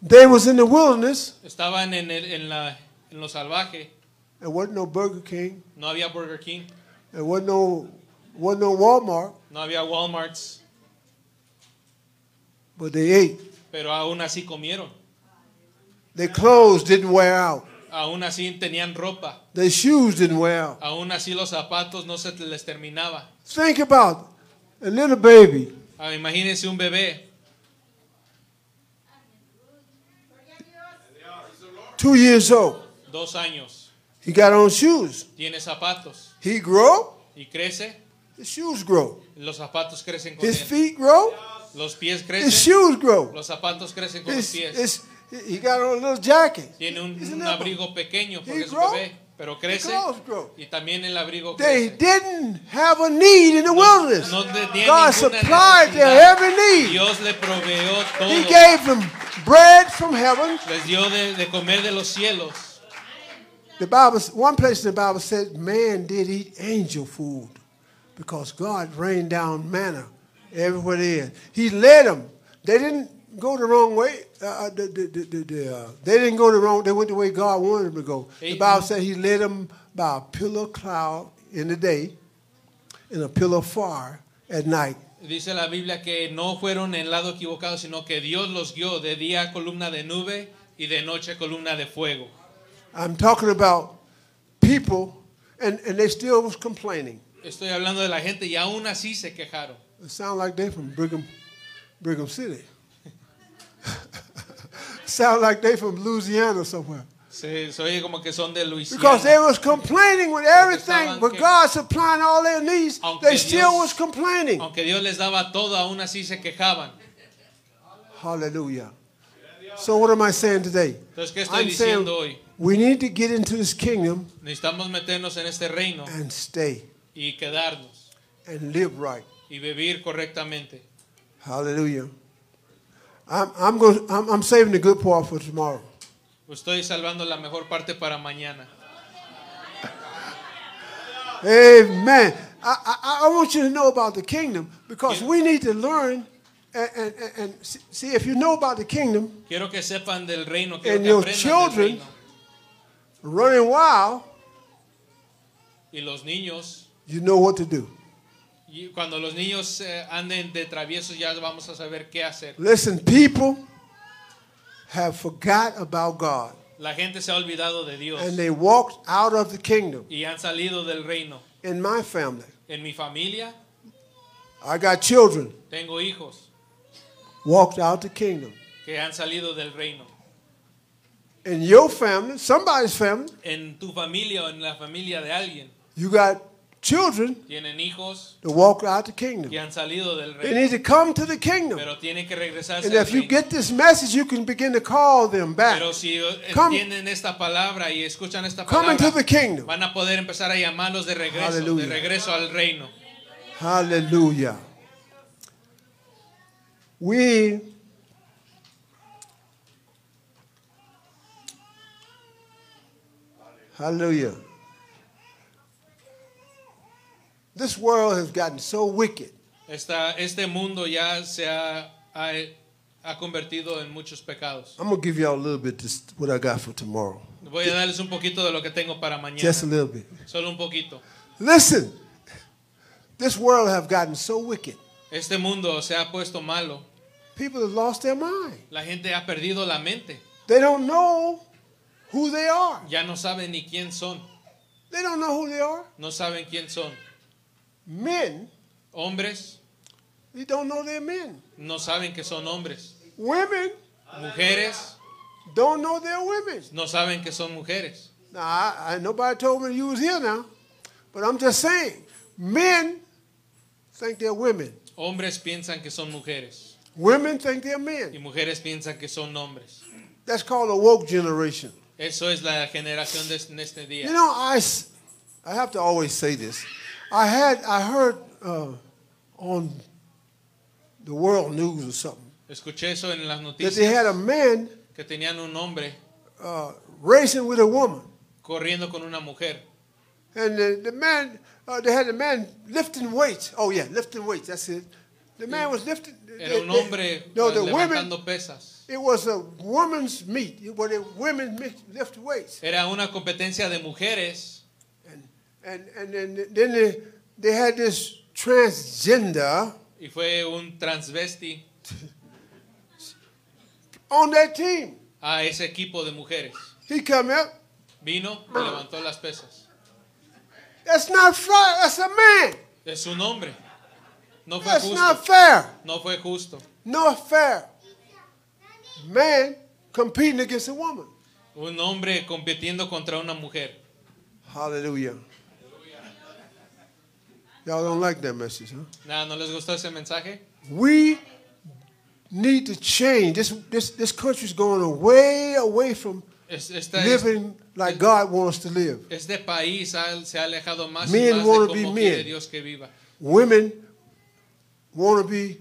They was in the wilderness. Estaban en, el- en, la, en lo salvaje. There wasn't no Burger King. No había Burger King. There wasn't no, wasn't no Walmart. No había Walmarts. But they ate. Pero aún así comieron. Their clothes didn't wear out. Aún así tenían ropa. Their shoes didn't wear out. Aún así los zapatos no se les terminaba. Think about a little baby. Ah, imagínense un bebé, two years old. dos años, He got on shoes. tiene zapatos He grow, y crece. his shoes grow. Los zapatos crecen con His él. feet grow, Los pies crecen. his shoes grow. Los zapatos crecen con los pies. his, he got on a little jacket. Tiene un, un abrigo pequeño porque es un bebé, pero His crece y también el abrigo crece. They didn't have a need in the wilderness. No tenía God ninguna supplied their every need. Dios le proveó todo. He gave them bread from heaven. Les dio de, de comer de los cielos. The Bible, one place in the Bible says, man did eat angel food because God rained down manna everywhere they is. He led them. They didn't go the wrong way. Uh, uh, the, the, the, the, the, uh, they didn't go the wrong. They went the way God wanted them to go. The Bible said He led them by a pillar of cloud in the day, and a pillar of fire at night. Dice la Biblia que no fueron en el lado equivocado, sino que Dios los guió de día columna de nube y de noche columna de fuego. I'm talking about people, and, and they still was complaining. Estoy hablando de la gente y aún así se quejaron. It sound like they from Brigham, Brigham City. <laughs> sound like they from Louisiana somewhere. Se, se como que son de Because they was complaining with everything, but God supplying all their needs. They still was complaining. Aunque Dios les daba todo, aún así se quejaban. Hallelujah. So what am I saying today? Entonces, ¿qué estoy I'm saying diciendo hoy? we need to get into this kingdom Necesitamos meternos en este reino and stay y quedarnos and live right. y vivir correctamente. Hallelujah. I'm, I'm, going, I'm, I'm saving the good part for tomorrow. Estoy salvando la mejor parte para mañana. Amen. I, I, I want you to know about the kingdom because we need to learn and, and, and- see- if you know about the kingdom, Quiero que sepan del reino, quiero And que your children- running wild, Y los niños, you know what to do. y cuando los niños eh, anden de traviesos ya vamos a saber qué hacer. Listen, people have forgot about God La gente se ha olvidado de Dios and they walked out of the kingdom. y han salido del reino. In my family, En mi familia I got children tengo hijos walked out the kingdom. que han salido del reino. In your family, somebody's family, En tu familia o en la familia de alguien you got children tienen hijos that walk out the kingdom. que han salido del They reino, need to come to the kingdom. pero tienen que regresarse And al if you reino. get this message, you can begin to call them back. Pero si Come- entienden esta palabra y escuchan esta Come into palabra, the kingdom. van a poder empezar a llamarlos de regreso, Hallelujah. de regreso al reino. Hallelujah. We Hallelujah. This world has gotten so wicked. Esta, este mundo ya se ha, ha, ha convertido en muchos pecados. I'm gonna give y'all a little bit this what I got for tomorrow. Voy a darles un poquito de lo que tengo para mañana. Just a little bit. Solo un poquito. Listen. This world have gotten so wicked. Este mundo se ha puesto malo. People have lost their mind. La gente ha perdido la mente. They don't know who they are. Ya no saben ni quién son. They don't know who they are. No saben quién son. Men, Hombres they don't know they're men. no saben que son hombres. Women Mujeres don't know they're women. no saben que son mujeres. Now, I, I, nobody told me you was here now, but I'm just saying, men think they're women. Hombres piensan que son mujeres. Women think they're men. Y mujeres piensan que son hombres. That's called a woke generation. Eso es la generación de este You día. know, I have to always say this. I had I heard uh, on the world news or something Escuché eso en las that they had a man que tenían un hombre uh, racing with a woman, corriendo con una mujer. and the, the man uh, they had a man lifting weights. Oh yeah, lifting weights. That's it. The man was lifting. Era un they- they- hombre no, eh, the women. pesas. It was a woman's meet where the women mix- lift weights, Era una competencia de mujeres and and then then they, they had this transgender y fue un transvesti on that team. a ese equipo de mujeres. He come up. Vino y levantó las pesas. That's not fair. That's a man. Es su nombre. No fue That's not justo. fair. No fue justo. Not fair. Man competing against a woman. Un hombre compitiendo contra una mujer. Hallelujah. Y'all don't like that message, huh? Nada, ¿no les gustó ese mensaje? We need to change. This this this country's going away away from Es, esta es- living like God wants to live. este país ha- se ha alejado más y más wanna de be cómo men. Dios que viva. Women want to be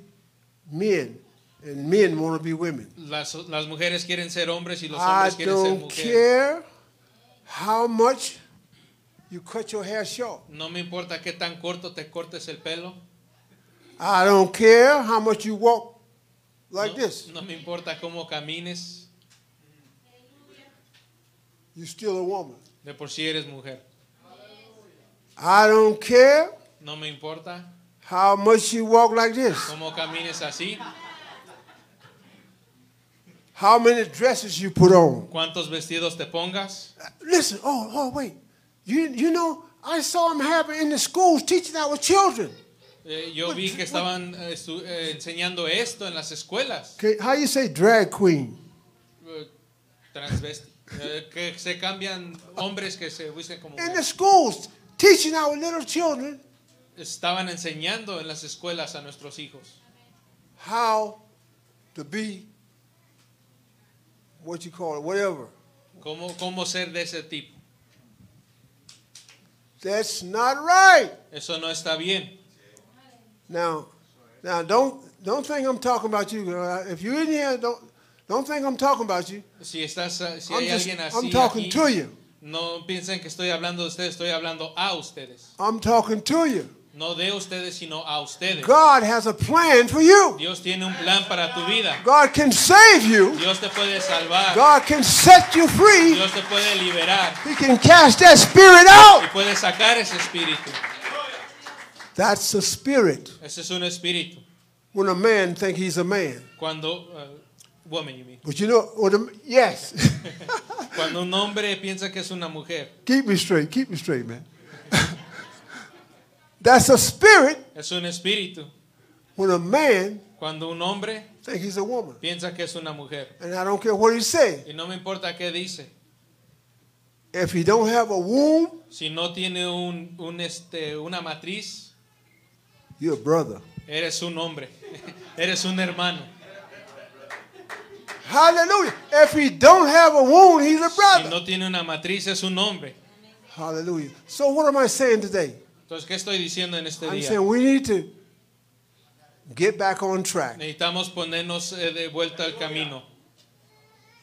men, and men want to be women. Las, las mujeres quieren ser hombres y los I hombres quieren ser mujeres. I don't care how much you cut your hair short. No me importa qué tan corto te cortes el pelo. I don't care how much you walk like no, this. no me importa cómo camines. You're still a woman. De por sí eres mujer. I don't care No me importa how much you walk like this. cómo camines así. How many dresses you put on. Cuántos vestidos te pongas. Listen, oh, oh, wait. You, you know, I saw them having in the schools teaching our children. Eh, yo vi que estaban eh, estu- eh, enseñando esto en las escuelas. Okay, how you say drag queen? Eh, transvesti. Eh, que se cambian hombres que se visten como In the mujeres. schools, teaching our little children Estaban enseñando en las escuelas a nuestros hijos how to be what you call it, whatever. cómo, cómo ser de ese tipo. That's not right. Eso no está bien. Now, now don't don't think I'm talking about you. If you're in here, don't don't think I'm talking about you. Si estás, si I'm, hay just, alguien I'm talking aquí, to you. no piensen que estoy hablando de ustedes, estoy hablando a ustedes. I'm talking to you. No de ustedes, sino a ustedes. God has a plan for you. Dios tiene un plan para tu vida. God can save you. Dios te puede salvar. God can set you free. Dios te puede liberar. He can cast that spirit Y out. puede sacar ese espíritu. That's a spirit. Ese es un espíritu. When a man think he's a man. Cuando, uh, woman, you mean. But you know what? A, yes. <laughs> Cuando un hombre piensa que es una mujer, keep me straight. Keep me straight, man. That's a spirit. es un espíritu. When a man Cuando un hombre think he's a woman, piensa que es una mujer. and I don't care what he say. Y no me importa qué dice. If he don't have a womb, Si no tiene un, un, este, una matriz, you're a brother. eres un hombre. <laughs> eres un hermano. Hallelujah. If he don't have a womb, he's a Si brother. no tiene una matriz, es un hombre. Hallelujah. So what am I saying today? Entonces, ¿qué estoy diciendo en este I'm día? saying we need to get back on track Necesitamos ponernos eh, de vuelta al camino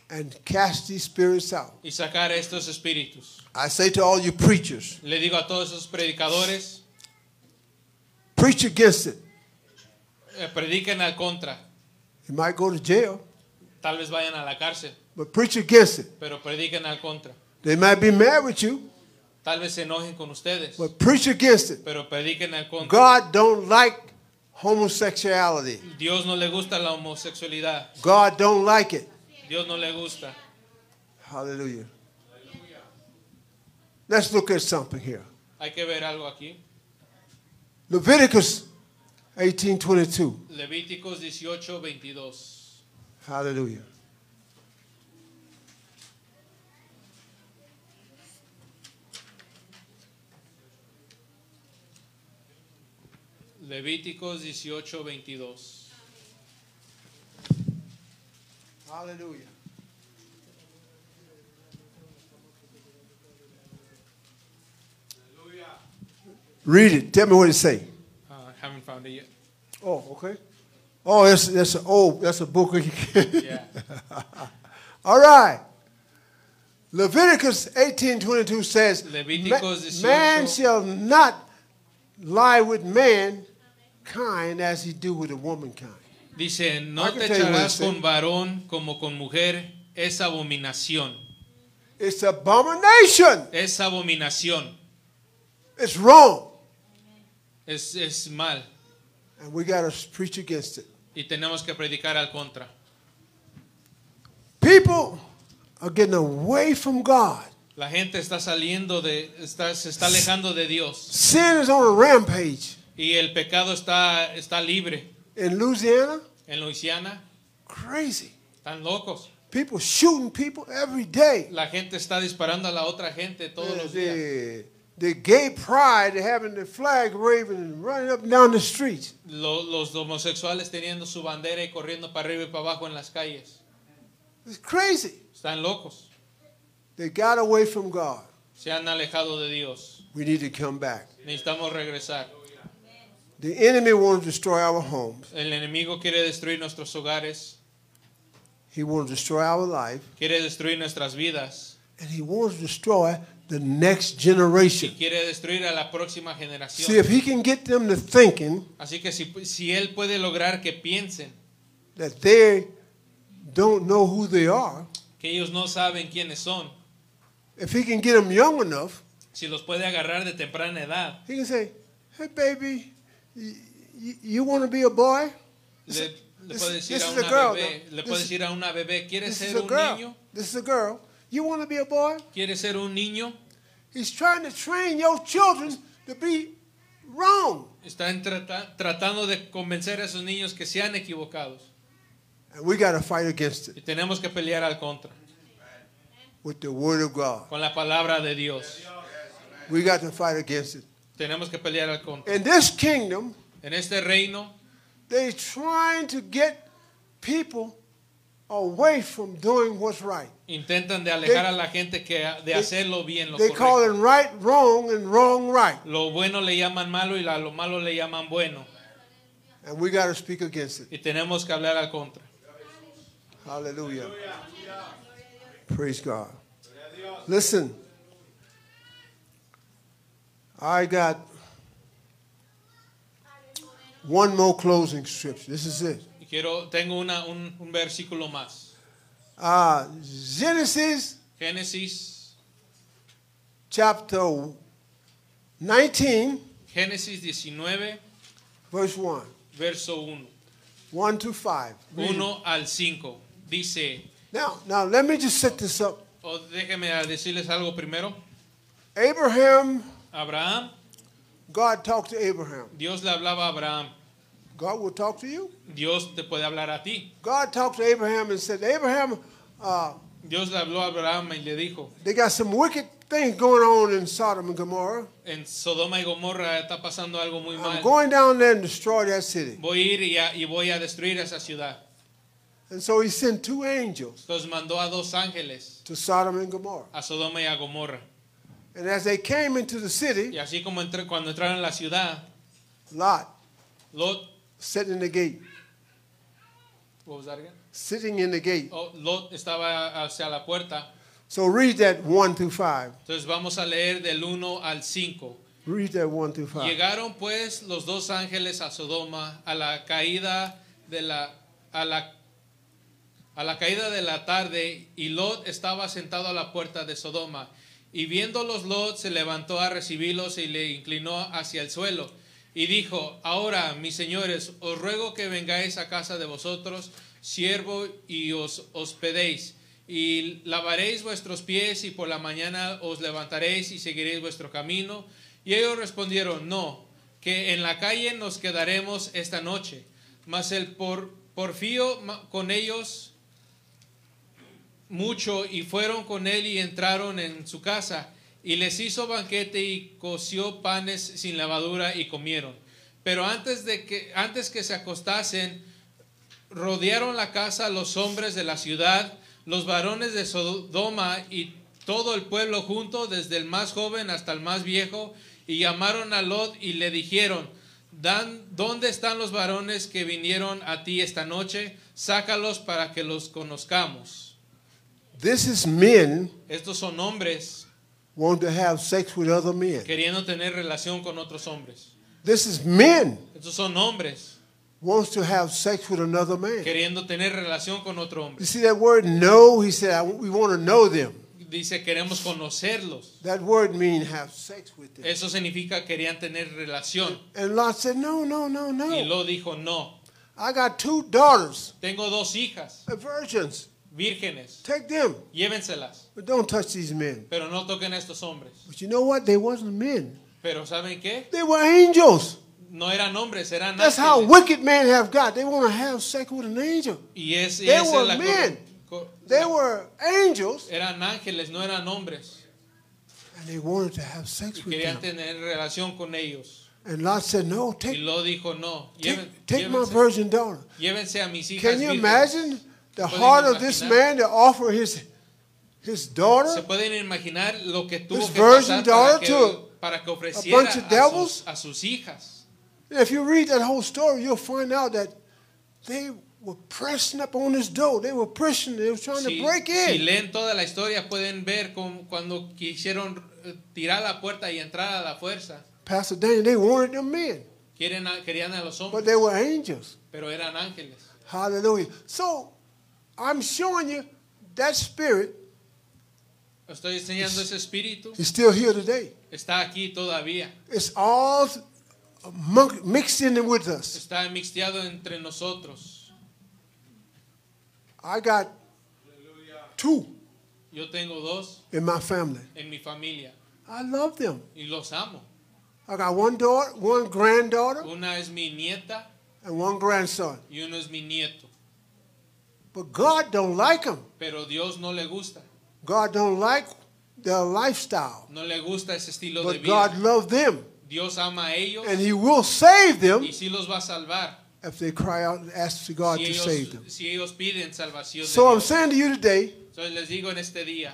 and cast these spirits out. y sacar estos espíritus. I say to all you preachers, Le digo a todos esos predicadores, preach against it. eh, prediquen al contra. You might go to jail, Tal vez vayan a la cárcel, but preach against it. pero prediquen al contra. They might be mad with you, Tal vez se enojen con ustedes, but preach against it. pero prediquen al contra. God don't like homosexuality. Dios no le gusta la homosexualidad. God don't like it. Dios no le gusta. Hallelujah. Let's look at something here. Hay que ver algo aquí. Leviticus 18:22. Levíticos 18, 22. Hallelujah. Levíticos 18, 22. Aleluya. Read it. Tell me what it say. Uh, I haven't found it yet. Oh, okay. Oh, that's that's an old that's a book. <laughs> yeah. All right. Leviticus 18:22 says, Leviticus 18, "Man shall not lie with man, mankind as he do with a womankind." Dice, no te echarás con varón como con mujer, es abominación. It's abomination. Es abominación. It's wrong, Es, es mal. and we got to preach against it. Y tenemos que predicar al contra. People are getting away from God. La gente está saliendo de, está, se está alejando de Dios. Sin is on a rampage Y el pecado está, está libre. in Louisiana. En Luisiana Crazy. están locos. People shooting people every day. La gente está disparando a la otra gente todos los días. the, the gay pride having the flag waving and running up and down the streets. Lo- los homosexuales teniendo su bandera y corriendo para arriba y para abajo en las calles. It's crazy. Están locos. They got away from God. Se han alejado de Dios. We need to come back. Necesitamos regresar. The enemy wants to destroy our homes. El enemigo quiere destruir nuestros hogares, He wants to destroy our life. quiere destruir nuestras vidas And he wants to destroy the next y generation. quiere destruir a la próxima See, generación. if he can get them to thinking Así que si, si él puede lograr que piensen that they don't know who they are, que ellos no saben quiénes son, if he can get them young enough, si los puede agarrar de temprana edad, he can say, hey, baby, you, you, want to be a boy? le, le This- puede decir this a is a una girl, bebé, no? le This- puede decir a una bebé, ¿quieres ser a un girl. niño? This is a girl. You want to be a boy? ¿Quieres ser un niño? He's trying to train your children to be wrong. Están trata- tratando de convencer a esos niños que sean equivocados. And we got to fight against it Y tenemos que pelear al contra, with the word of God. con la palabra de Dios. We got to fight against it. Tenemos que pelear al contra. In this kingdom, En este reino they're trying to get people away from doing what's right. intentan de alejar a la gente que de hacerlo bien, lo They call it right wrong and wrong right. Lo bueno le llaman malo y lo malo le llaman bueno. And we got to speak against it. Y tenemos que hablar al contra. Hallelujah. Praise God. Listen, I got one more closing scripture. This is it. Quiero, tengo una, un, un versículo más. Uh, Genesis Génesis, chapter 19, Génesis 19, verse 1. verso 1. 1 to 5. Read it. 1 al 5. Dice, Now, now let me just set this up. o déjeme decirles algo primero. Abraham, Abraham, God talked to Abraham. Dios le hablaba a Abraham. God will talk to you. Dios te puede hablar a ti. God talked to Abraham and said, Abraham, uh, Dios le habló a Abraham y le dijo, they got some wicked things going on in Sodom and Gomorrah. en Sodoma y Gomorra está pasando algo muy I'm mal. going down there and destroy that city. Voy a ir y, a- y voy a destruir esa ciudad. And so he sent two angels Entonces mandó a dos ángeles to Sodom and Gomorrah. a Sodoma y a Gomorra. And as they came into the city, Y así como cuando entraron la ciudad, Lot Lot, sitting in the gate, what was that again? sitting in the gate. Oh, Lot estaba hacia la puerta. So read that 1 through 5. Entonces vamos a leer del 1 al 5. Read that 1 through 5. Llegaron pues los dos ángeles a Sodoma a la caída de la a la a la caída de la tarde y Lot estaba sentado a la puerta de Sodoma y viéndolos Lot se levantó a recibirlos y le inclinó hacia el suelo y dijo ahora mis señores os ruego que vengáis a casa de vosotros siervo y os hospedéis y lavaréis vuestros pies y por la mañana os levantaréis y seguiréis vuestro camino. Y ellos respondieron no que en la calle nos quedaremos esta noche mas el por porfío con ellos mucho y fueron con él y entraron en su casa y les hizo banquete y coció panes sin levadura y comieron. Pero antes de que antes que se acostasen rodearon la casa los hombres de la ciudad, los varones de Sodoma y todo el pueblo junto, desde el más joven hasta el más viejo, Y llamaron a Lot y le dijeron, Dan, ¿dónde están los varones que vinieron a ti esta noche? Sácalos para que los conozcamos. This is men Estos son hombres want to have sex with other men. queriendo tener relación con otros hombres. This is men Estos son hombres wants to have sex with another man. queriendo tener relación con otro You hombre. see that word know? He said, I- we want to know them. Dice, queremos conocerlos. That word means have sex with them. Eso significa querían tener relación. And Lot said, no, no, no, Y no. Lot dijo, no, I got two daughters, tengo dos hijas virgins. Vírgenes, Take them, llévenselas, but don't touch these men. pero no toquen a estos hombres. But you know what? They wasn't men. Pero ¿saben qué? They were angels. No eran hombres, eran That's how wicked men have got. They want to have sex with an angel. Y es, y They esa were es la men. They were angels, eran ángeles, no eran hombres. and they wanted to have sex Y with querían them. tener relación con ellos. And Lot said, no, Y take, Lot dijo, no, lleven- take, take my virgin daughter. llévense a mis hijas Can you vírgenes. imagine the heart of this man to offer his his ¿Se daughter? pueden imaginar lo que tuvo This que virgin pasar para daughter que, to para que a bunch of a devils? sus, a sus hijas? And if you read that whole story, you'll find out that they were pressing up on his door. They were pushing. They were trying Si, to break si in. leen toda la historia pueden ver cómo- cuando quisieron eh, tirar la puerta y entrar a la fuerza. Pastor Daniel, they wanted them men, Quieren a- querían a los but hombres, they were angels. pero eran ángeles. Hallelujah. So I'm showing you that spirit Estoy enseñando ese espíritu. is still here today. Está aquí todavía. It's all mon- mixed in with us. Está mixteado entre nosotros. I got two Yo tengo dos in my family. en mi familia I love them. y los amo. I got one daughter, one granddaughter, Una es mi nieta and one grandson. y uno es mi nieto. But God don't like them. Pero Dios no le gusta. God don't like their lifestyle. No le gusta ese estilo de But vida. God loved them, Dios ama a ellos and He will save them y sí los va a salvar. if they cry out and ask to God Si to save them. si ellos piden salvación. So de I'm Dios. saying to you today, Entonces les digo en este día,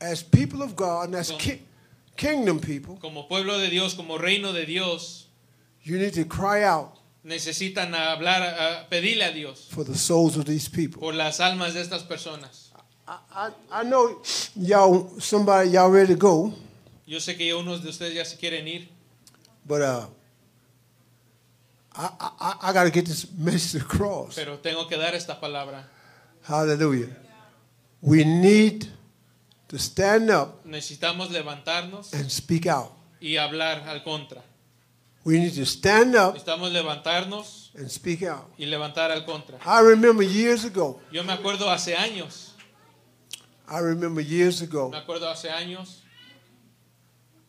as people of God and as ki- kingdom people, como pueblo de Dios, como reino de Dios, you need to cry out necesitan hablar, a- pedirle a Dios for the souls of these people. por las almas de estas personas. I, I, I know y'all, somebody, y'all ready to go, Yo sé que unos de ustedes ya se quieren ir, but uh, I, I, I got to get this message across. pero tengo que dar esta palabra. Hallelujah. We need to stand up Necesitamos levantarnos and speak out. y hablar al contra. We need to stand up Necesitamos levantarnos and speak out. y levantar al contra. I remember years ago, Yo me acuerdo hace años, I remember years ago, me acuerdo hace años,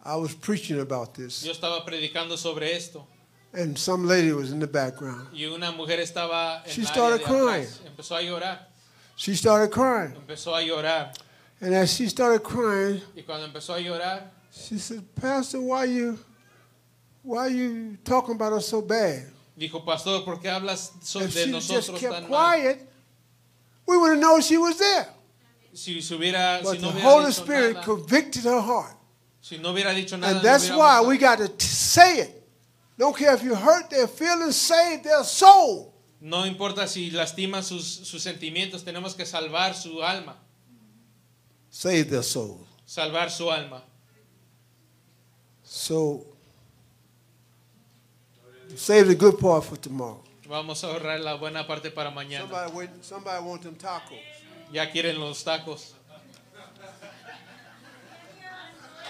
I was preaching about this, yo estaba predicando sobre esto and some lady was in the background. y una mujer estaba en She la área started de crying. atrás. Empezó a llorar, She started crying. empezó a llorar And as she started crying, y cuando empezó a llorar, she said, Pastor, why you why you talking about us so bad? dijo, pastor, ¿por qué hablas so- If de she just nosotros kept tan mal? quiet, we would have known she was there. Si, se hubiera, But si no the Holy Spirit nada, convicted her heart. si no hubiera dicho nada, And no that's hubiéramos why we got to say it. Don't care if you hurt their feelings, save their soul. No importa si lastima sus, sus sentimientos, tenemos que salvar su alma, Save their soul. salvar su alma. So save the good part for tomorrow. Vamos a ahorrar la buena parte para mañana. Somebody wait, somebody want them tacos. Ya quieren los tacos.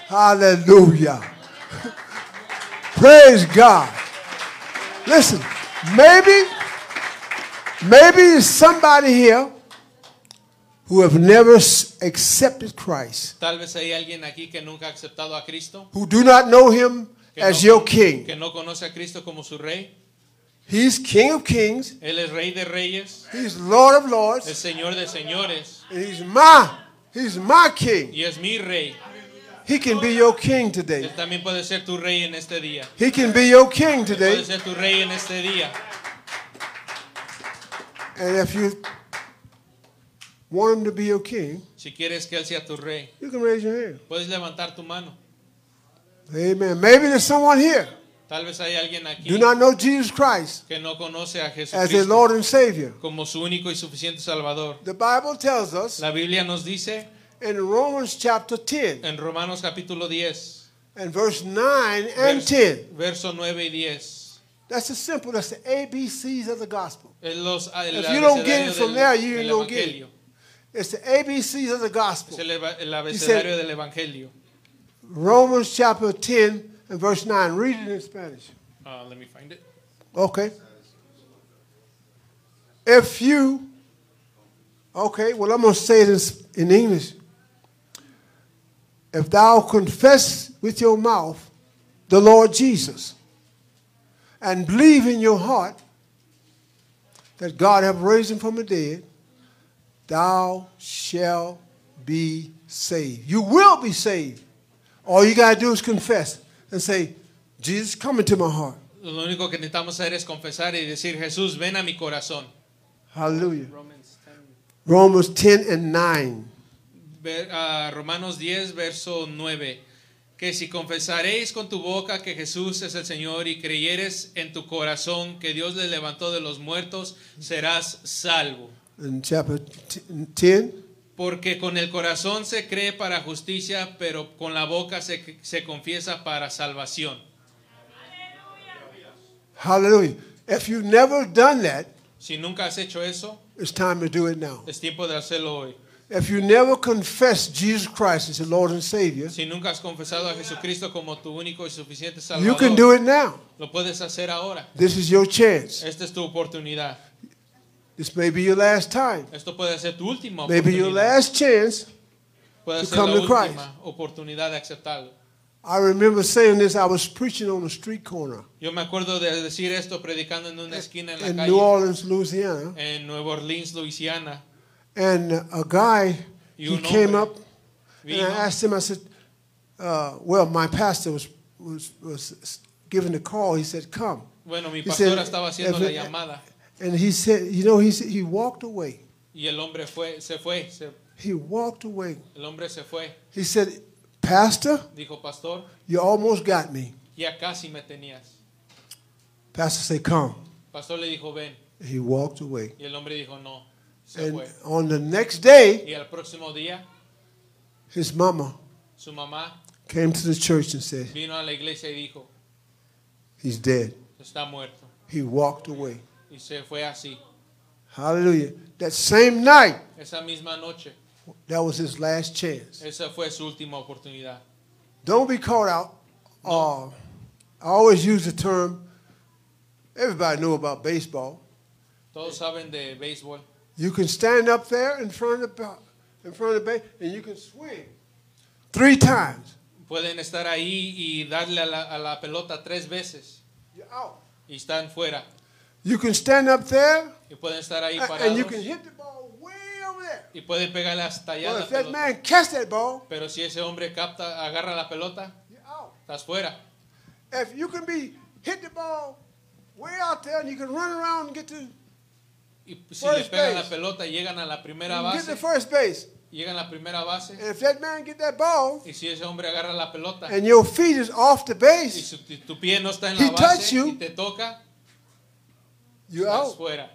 Hallelujah. <laughs> Praise God. Listen, maybe, maybe there's somebody here who have never accepted Christ, Tal vez hay alguien aquí que nunca ha aceptado a Cristo, who do not know him que, as no, your king. que no conoce a Cristo como su rey. He's King of kings, Él es rey de reyes, he's Lord of lords, señor de señores and he's my, he's my king. y es mi rey. He can be your king today. Él también puede ser tu rey en este día. He can be your king Puede today. ser tu rey en este día. And if you want him to be your king, Si quieres que Él sea tu rey, you can raise your hand. puedes levantar tu mano. Amen. Maybe there's someone here Tal vez hay alguien aquí do not know Jesus Christ que no conoce a as their Jesucristo Lord and Savior. como su único y suficiente Salvador. The Bible tells us La Biblia nos dice in Romans chapter 10 en Romanos capítulo 10, and verse 9 and vers- 10. verso 9 y 10. That's the simple, that's the ABCs of the gospel. Es los, el If you don't get it abecedario from del- there, you del don't get it. Evangelio. It's the ABCs of the Es gospel. el, eva- el abecedario del Evangelio. Romans chapter 10 and verse 9. Read it in Spanish. Uh, let me find it. Okay. If you, okay, well, I'm going to say this in English. If thou confess with your mouth the Lord Jesus and believe in your heart that God have raised him from the dead, thou shalt be saved. You will be saved. All you got to do is confess and say, Jesus, come into my heart. Lo único que necesitamos hacer es confesar y decir, Jesús, ven a mi corazón. Hallelujah. Romans 10. Romans 10 and 9. Ver- ah, Romanos 10, verso 9. Que si confesaréis con tu boca que Jesús es el Señor y creyeres en tu corazón que Dios le levantó de los muertos, serás salvo. In chapter t- 10, Porque con el corazón se cree para justicia, pero con la boca se, se confiesa para salvación. hallelujah. If you've never done that, Si nunca has hecho eso, it's time to do it now. es tiempo de hacerlo hoy. If you never confess Jesus Christ as your Lord and Savior, Si nunca has confesado a Jesucristo como tu único y suficiente you can do Salvador, it now. lo puedes hacer ahora. This is your chance. Esta es tu oportunidad. This may be your last time. Esto puede ser tu última Maybe your last chance. Puede to ser come la to Christ. oportunidad de aceptarlo. I remember saying this. I was preaching on a street corner Yo me acuerdo de decir esto predicando en una esquina en la in calle New Orleans, Louisiana, en Nueva Orleans, Luisiana. and a guy Y he un came hombre up and vino I asked him. I said, uh, "Well, my pastor was, was was giving the call. He said, come.' Bueno, mi He said, estaba haciendo la llamada And he said, you know, he said, he walked away. y el hombre fue, se fue, se- He walked away. el hombre se fue. He said, Pastor, Dijo, pastor, you almost got me. ya casi me tenías. Pastor said, come. Pastor le dijo, ven. He walked away. Y el hombre dijo, no, se And fue. on the next day, Y al próximo día, his mama su mamá came to the church and said, vino a la iglesia y dijo, he's dead. está muerto. He walked away. Y se fue así. Hallelujah. That same night, Esa misma noche, that was his last chance. esa fue su última oportunidad. Don't be caught out. Uh, I always use the term, everybody know about baseball. Todos saben de béisbol. You can stand up there in front of the in front of the base and you can swing three times. Pueden estar ahí y darle a la, a la pelota tres veces You're out. y están fuera. You can stand up there Y pueden estar ahí parados and you can hit the ball way over there. y pueden pegarle hasta allá Well, la if that man catch that ball, Pero si ese hombre capta, agarra la pelota, you're out. estás fuera. If you can be hit the ball way out there and you can run around and get to, Y si le First pegan la base. pelota y llegan a la primera get to base, first base. llegan a la primera base, And if that man get that ball y si ese hombre agarra la pelota and your feet is off the y base, si tu, tu pie no está en He la base you. y te toca, you're estás out. fuera.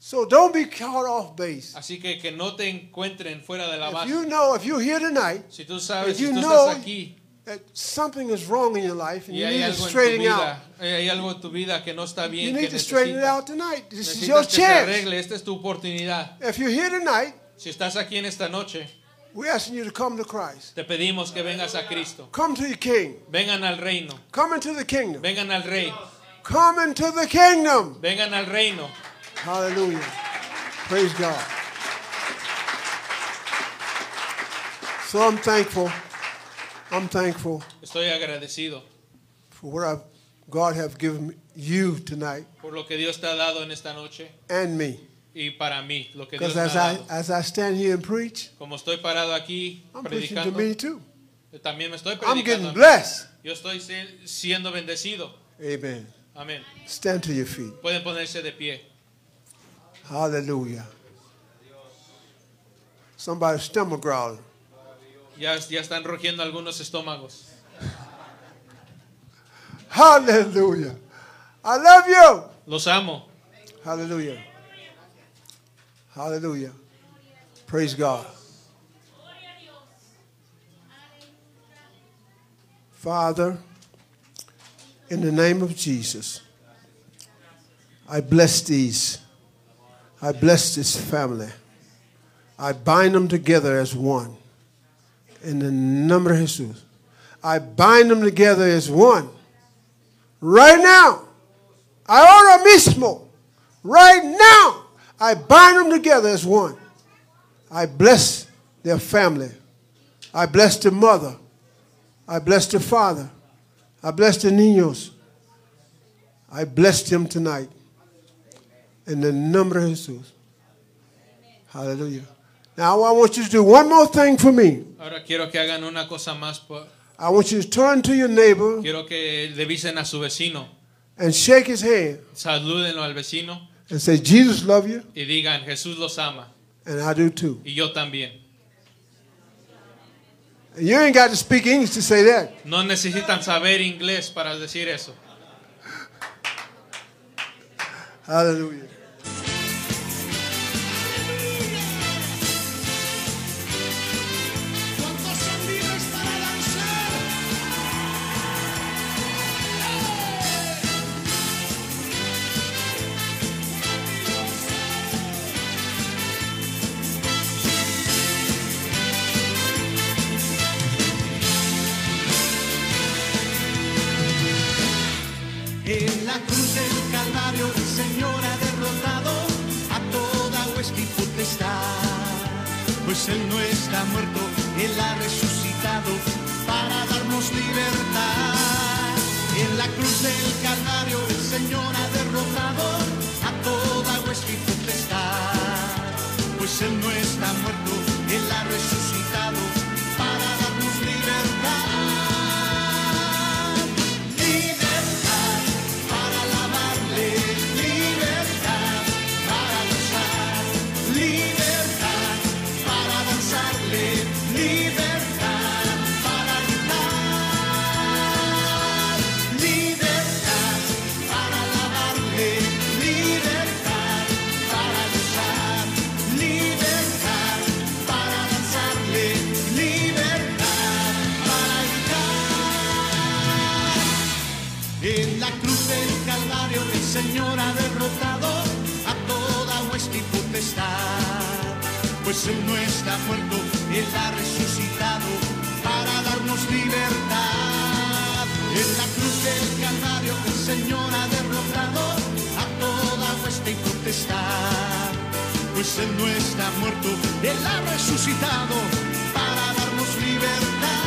So don't be caught off base. Así que que no te encuentren fuera de la If base. you know, if you're here tonight, Si tú sabes, si you tú know- estás aquí that something is wrong in your life and you need to straighten out. vida, hay algo en tu vida que no está You bien, que need to straighten it out tonight. This is your chance. arregle. Esta es tu oportunidad. If you're here tonight, Si estás aquí en esta noche, we're asking you to come to Christ. te pedimos que vengas a Cristo. Come to the King. Vengan al reino. Come into the kingdom. Vengan al rey. Come into the kingdom. Vengan al reino. Hallelujah. Praise God. So I'm thankful. I'm thankful Estoy agradecido for what I've, God have given you tonight por lo que Dios te ha dado en esta noche and me. y para mí, lo que Dios Because me ha as I, dado. as I stand here and preach, Como estoy parado aquí I'm preaching to predicando, me too. también me estoy I'm predicando. getting blessed. Yo estoy si- siendo bendecido. Amen. Amén. Stand to your feet. Pueden ponerse de pie. Hallelujah. Somebody's stomach growling. Ya, ya están rugiendo algunos estómagos. Hallelujah. I love you. Los amo. Hallelujah. Hallelujah. Praise God. Father, in the name of Jesus, I bless these. I bless this family. I bind them together as one. In the number of Jesus. I bind them together as one. Right now. I Ahora mismo. Right now. I bind them together as one. I bless their family. I bless the mother. I bless the father. I bless the niños. I bless them tonight. In the number of Jesus. Hallelujah. Now I want you to do one more thing for me. Ahora quiero que hagan una cosa más. por- I want you to turn to your neighbor Quiero que devisen a su vecino. and shake his hand Salúdenlo al vecino and say, Jesus love you, y digan, Jesús los ama. and I do too. Y yo también. You ain't got to speak English to say that. No necesitan saber inglés para decir eso. Hallelujah. Él ha resucitado para darnos libertad. En la cruz del Calvario el Señor ha derrotado a toda huesca y potestad. Pues Él no está muerto, Él ha resucitado Pues Él no está muerto, Él ha resucitado para darnos libertad. En la cruz del Calvario el Señor ha derrotado a toda huesca y potestad. Pues Él no está muerto, Él ha resucitado para darnos. Libertad